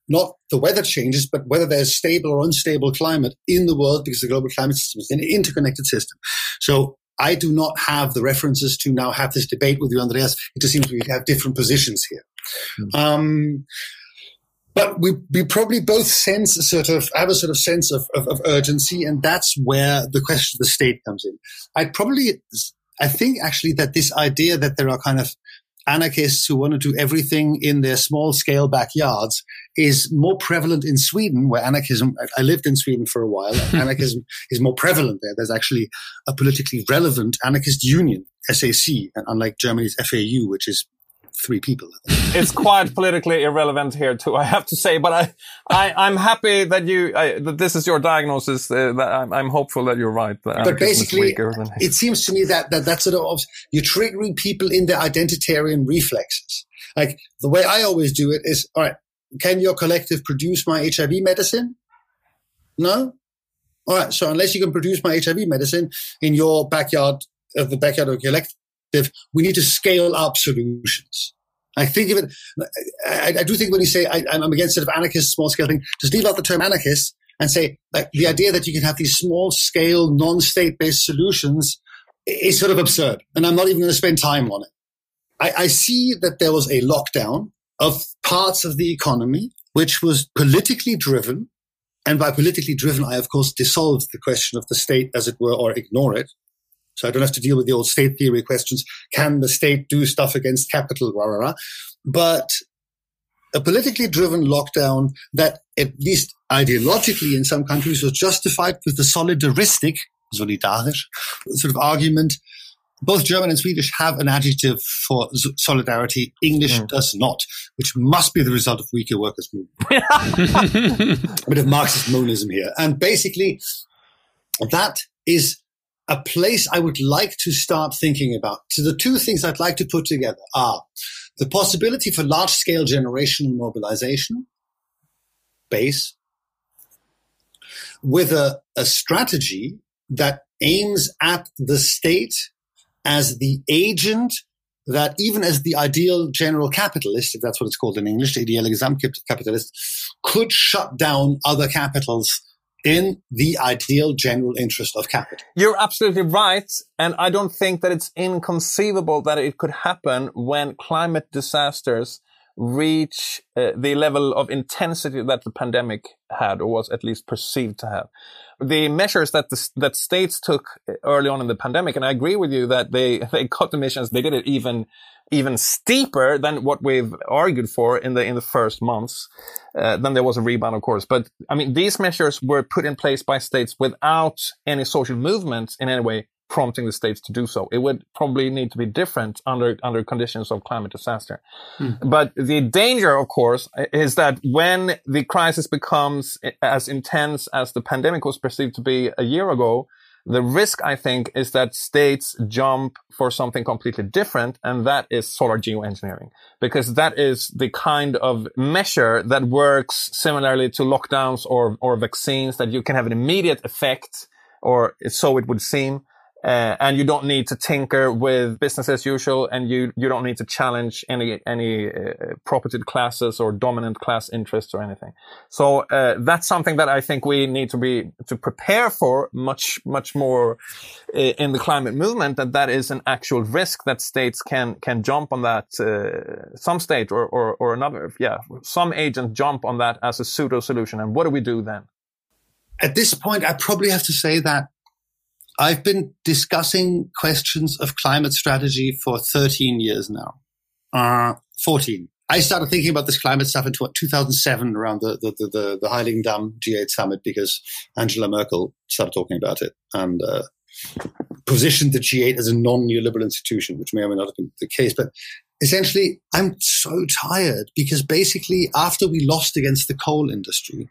not the weather changes, but whether there's stable or unstable climate in the world because the global climate system is an interconnected system. So I do not have the references to now have this debate with you, Andreas. It just seems we have different positions here. Mm-hmm. Um, but we, we probably both sense a sort of have a sort of sense of, of, of, urgency, and that's where the question of the state comes in. I probably I think actually that this idea that there are kind of anarchists who want to do everything in their small scale backyards is more prevalent in Sweden, where anarchism, I lived in Sweden for a while, anarchism is more prevalent there. There's actually a politically relevant anarchist union, SAC, unlike Germany's FAU, which is three people. it's quite politically irrelevant here too, I have to say. But I, I am happy that you I, that this is your diagnosis. Uh, that I'm, I'm, hopeful that you're right. That but basically, it seems to me that, that that's sort of you're triggering people in their identitarian reflexes. Like the way I always do it is, all right, can your collective produce my HIV medicine? No. All right. So unless you can produce my HIV medicine in your backyard of the backyard of your collective we need to scale up solutions. I think it, I, I do think when you say I, am against sort of anarchist small scale thing, just leave out the term anarchist and say like the idea that you can have these small scale non-state based solutions is sort of absurd. And I'm not even going to spend time on it. I, I see that there was a lockdown of parts of the economy, which was politically driven. And by politically driven, I of course dissolved the question of the state as it were or ignore it. So I don't have to deal with the old state theory questions. Can the state do stuff against capital? Rah, rah, rah. But a politically driven lockdown that at least ideologically in some countries was justified with the solidaristic, solidarisch, sort of argument. Both German and Swedish have an adjective for solidarity. English mm. does not, which must be the result of weaker workers' movement. a bit of Marxist monism here. And basically, that is a place I would like to start thinking about. So the two things I'd like to put together are the possibility for large scale generational mobilization, base, with a, a strategy that aims at the state as the agent that even as the ideal general capitalist, if that's what it's called in English, the ideal capitalist—could shut down other capitals in the ideal general interest of capital. You're absolutely right. And I don't think that it's inconceivable that it could happen when climate disasters reach uh, the level of intensity that the pandemic had or was at least perceived to have. The measures that the, that states took early on in the pandemic, and I agree with you that they, they cut emissions, they did it even, even steeper than what we've argued for in the, in the first months. Uh, then there was a rebound, of course. But I mean, these measures were put in place by states without any social movement in any way prompting the states to do so. It would probably need to be different under, under conditions of climate disaster. Hmm. But the danger, of course, is that when the crisis becomes as intense as the pandemic was perceived to be a year ago, the risk, I think, is that states jump for something completely different, and that is solar geoengineering, because that is the kind of measure that works similarly to lockdowns or, or vaccines that you can have an immediate effect, or so it would seem, uh, and you don't need to tinker with business as usual, and you you don't need to challenge any any uh, property classes or dominant class interests or anything. So uh, that's something that I think we need to be to prepare for much much more uh, in the climate movement. That that is an actual risk that states can can jump on that. Uh, some state or, or or another, yeah, some agent jump on that as a pseudo solution. And what do we do then? At this point, I probably have to say that I've been discussing questions of climate strategy for 13 years now. Uh, 14. I started thinking about this climate stuff in 2007 around the, the, the, the Heiligendamm G8 summit because Angela Merkel started talking about it and uh, positioned the G8 as a non neoliberal institution, which may or may not have been the case. But essentially, I'm so tired because basically, after we lost against the coal industry,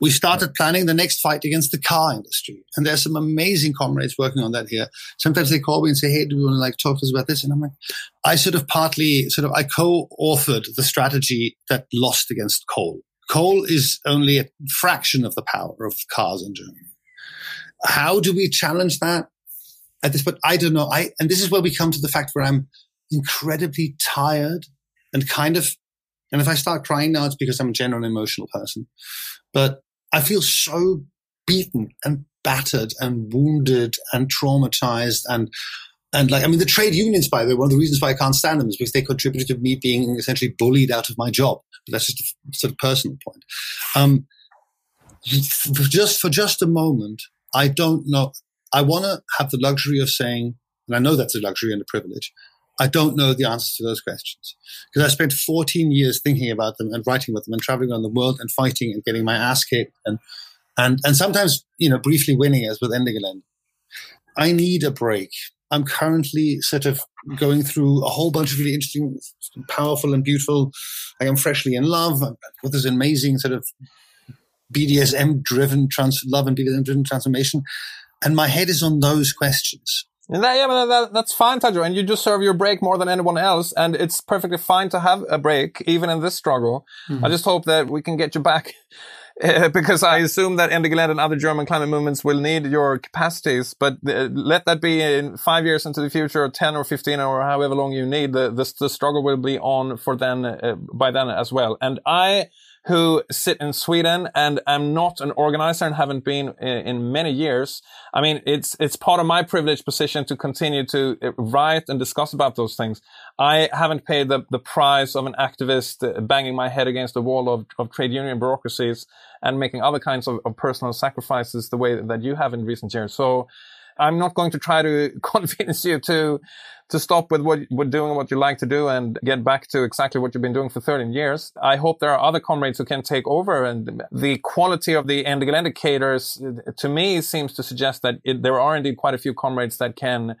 we started planning the next fight against the car industry. And there's some amazing comrades working on that here. Sometimes they call me and say, Hey, do you want to like talk to us about this? And I'm like, I sort of partly sort of, I co-authored the strategy that lost against coal. Coal is only a fraction of the power of cars in Germany. How do we challenge that at this? But I don't know. I, and this is where we come to the fact where I'm incredibly tired and kind of, and if I start crying now, it's because I'm a general emotional person. But I feel so beaten and battered and wounded and traumatized and and like I mean the trade unions by the way one of the reasons why I can't stand them is because they contributed to me being essentially bullied out of my job. But that's just a sort of personal point. Um, just for just a moment I don't know I want to have the luxury of saying and I know that's a luxury and a privilege I don't know the answers to those questions because I spent 14 years thinking about them and writing about them and traveling around the world and fighting and getting my ass kicked and and and sometimes you know briefly winning as with Ende Gelände. I need a break. I'm currently sort of going through a whole bunch of really interesting, powerful, and beautiful. I am freshly in love with this amazing sort of BDSM driven trans love and BDSM driven transformation, and my head is on those questions. And that, yeah, but that, that's fine, Tadzio. And you deserve your break more than anyone else. And it's perfectly fine to have a break, even in this struggle. Mm-hmm. I just hope that we can get you back. Uh, because I assume that Ende Gelände and other German climate movements will need your capacities, but uh, let that be in five years into the future, or 10 or 15 or however long you need, the, the, the struggle will be on for then, uh, by then as well. And I, who sit in Sweden and am not an organizer and haven't been in, in, many years. I mean, it's, it's part of my privileged position to continue to uh, write and discuss about those things. I haven't paid the, the price of an activist uh, banging my head against the wall of, of trade union bureaucracies and making other kinds of, of personal sacrifices the way that you have in recent years. So I'm not going to try to convince you to to stop with what with doing what you like to do and get back to exactly what you've been doing for 13 years. I hope there are other comrades who can take over. And the quality of the Ende Gelände cadres, to me, seems to suggest that it, there are indeed quite a few comrades that can.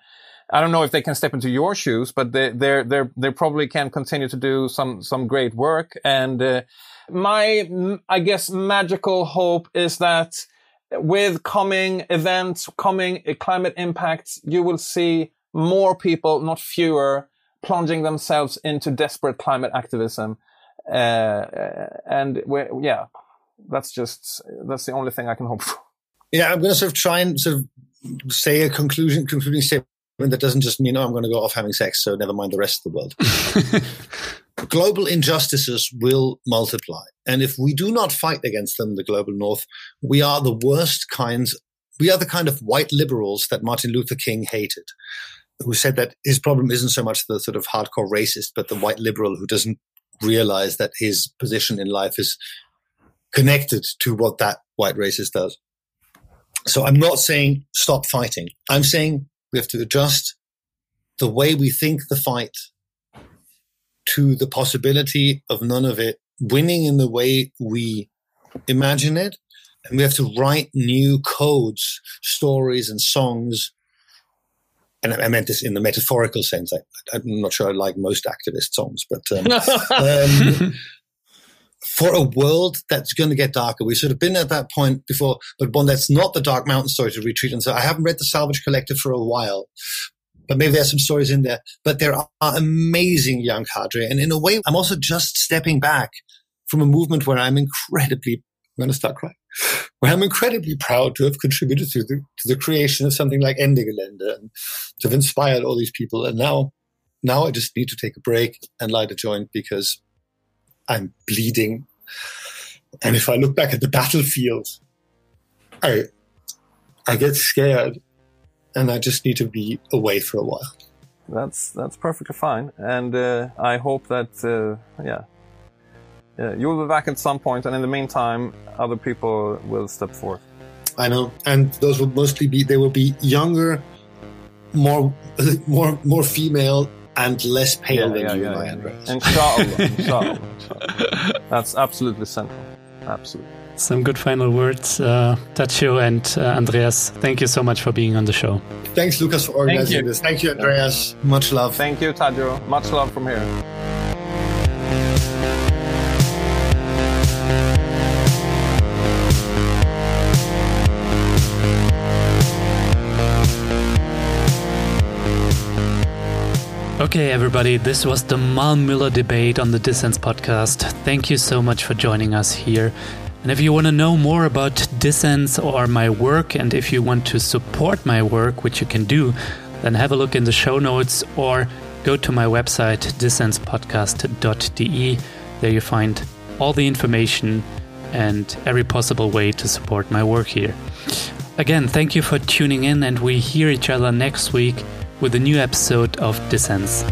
I don't know if they can step into your shoes, but they they they they probably can continue to do some some great work. And uh, my I guess magical hope is that with coming events, coming climate impacts, you will see more people, not fewer, plunging themselves into desperate climate activism. Uh, and yeah, that's just, that's the only thing I can hope for. Yeah, I'm going to sort of try and sort of say a conclusion, concluding statement that doesn't just mean, oh, I'm going to go off having sex, so never mind the rest of the world. global injustices will multiply. And if we do not fight against them, the global north, we are the worst kinds. We are the kind of white liberals that Martin Luther King hated, who said that his problem isn't so much the sort of hardcore racist, but the white liberal who doesn't realize that his position in life is connected to what that white racist does. So I'm not saying stop fighting. I'm saying we have to adjust the way we think the fight to the possibility of none of it winning in the way we imagine it. And we have to write new codes, stories, and songs. And I meant this in the metaphorical sense. I, am not sure I like most activist songs, but um, um, for a world that's going to get darker. We've sort of been at that point before, but one that's not the Dark Mountain story to retreat. And so I haven't read the Salvage Collective for a while, but maybe there's some stories in there. But there are amazing young cadre. And in a way, I'm also just stepping back from a movement where I'm incredibly, I'm going to start crying, where I'm incredibly proud to have contributed to the, to the creation of something like Ende Gelände and to have inspired all these people. And now, now I just need to take a break and light a joint because I'm bleeding. And if I look back at the battlefield, I, I get scared and I just need to be away for a while. That's that's perfectly fine, and uh, I hope that uh, yeah, yeah, you'll be back at some point, and in the meantime, other people will step forth. I know, and those will mostly be they will be younger, more more more female, and less pale yeah, than yeah, you, yeah, Andreas. Inshallah, inshallah, inshallah. That's absolutely central. Absolutely. Some good final words, uh, Tadzio and uh, Andreas. Thank you so much for being on the show. Thanks, Lukas, for organizing Thank this. Thank you, Andreas. Much love. Thank you, Tadzio. Much love from here. Okay, everybody, this was the Malmöller debate on the Dissens podcast. Thank you so much for joining us here. And if you want to know more about Dissens or my work, and if you want to support my work, which you can do, then have a look in the show notes or go to my website, dissenspodcast.de. There you find all the information and every possible way to support my work here. Again, thank you for tuning in, and we hear each other next week with a new episode of Dissens.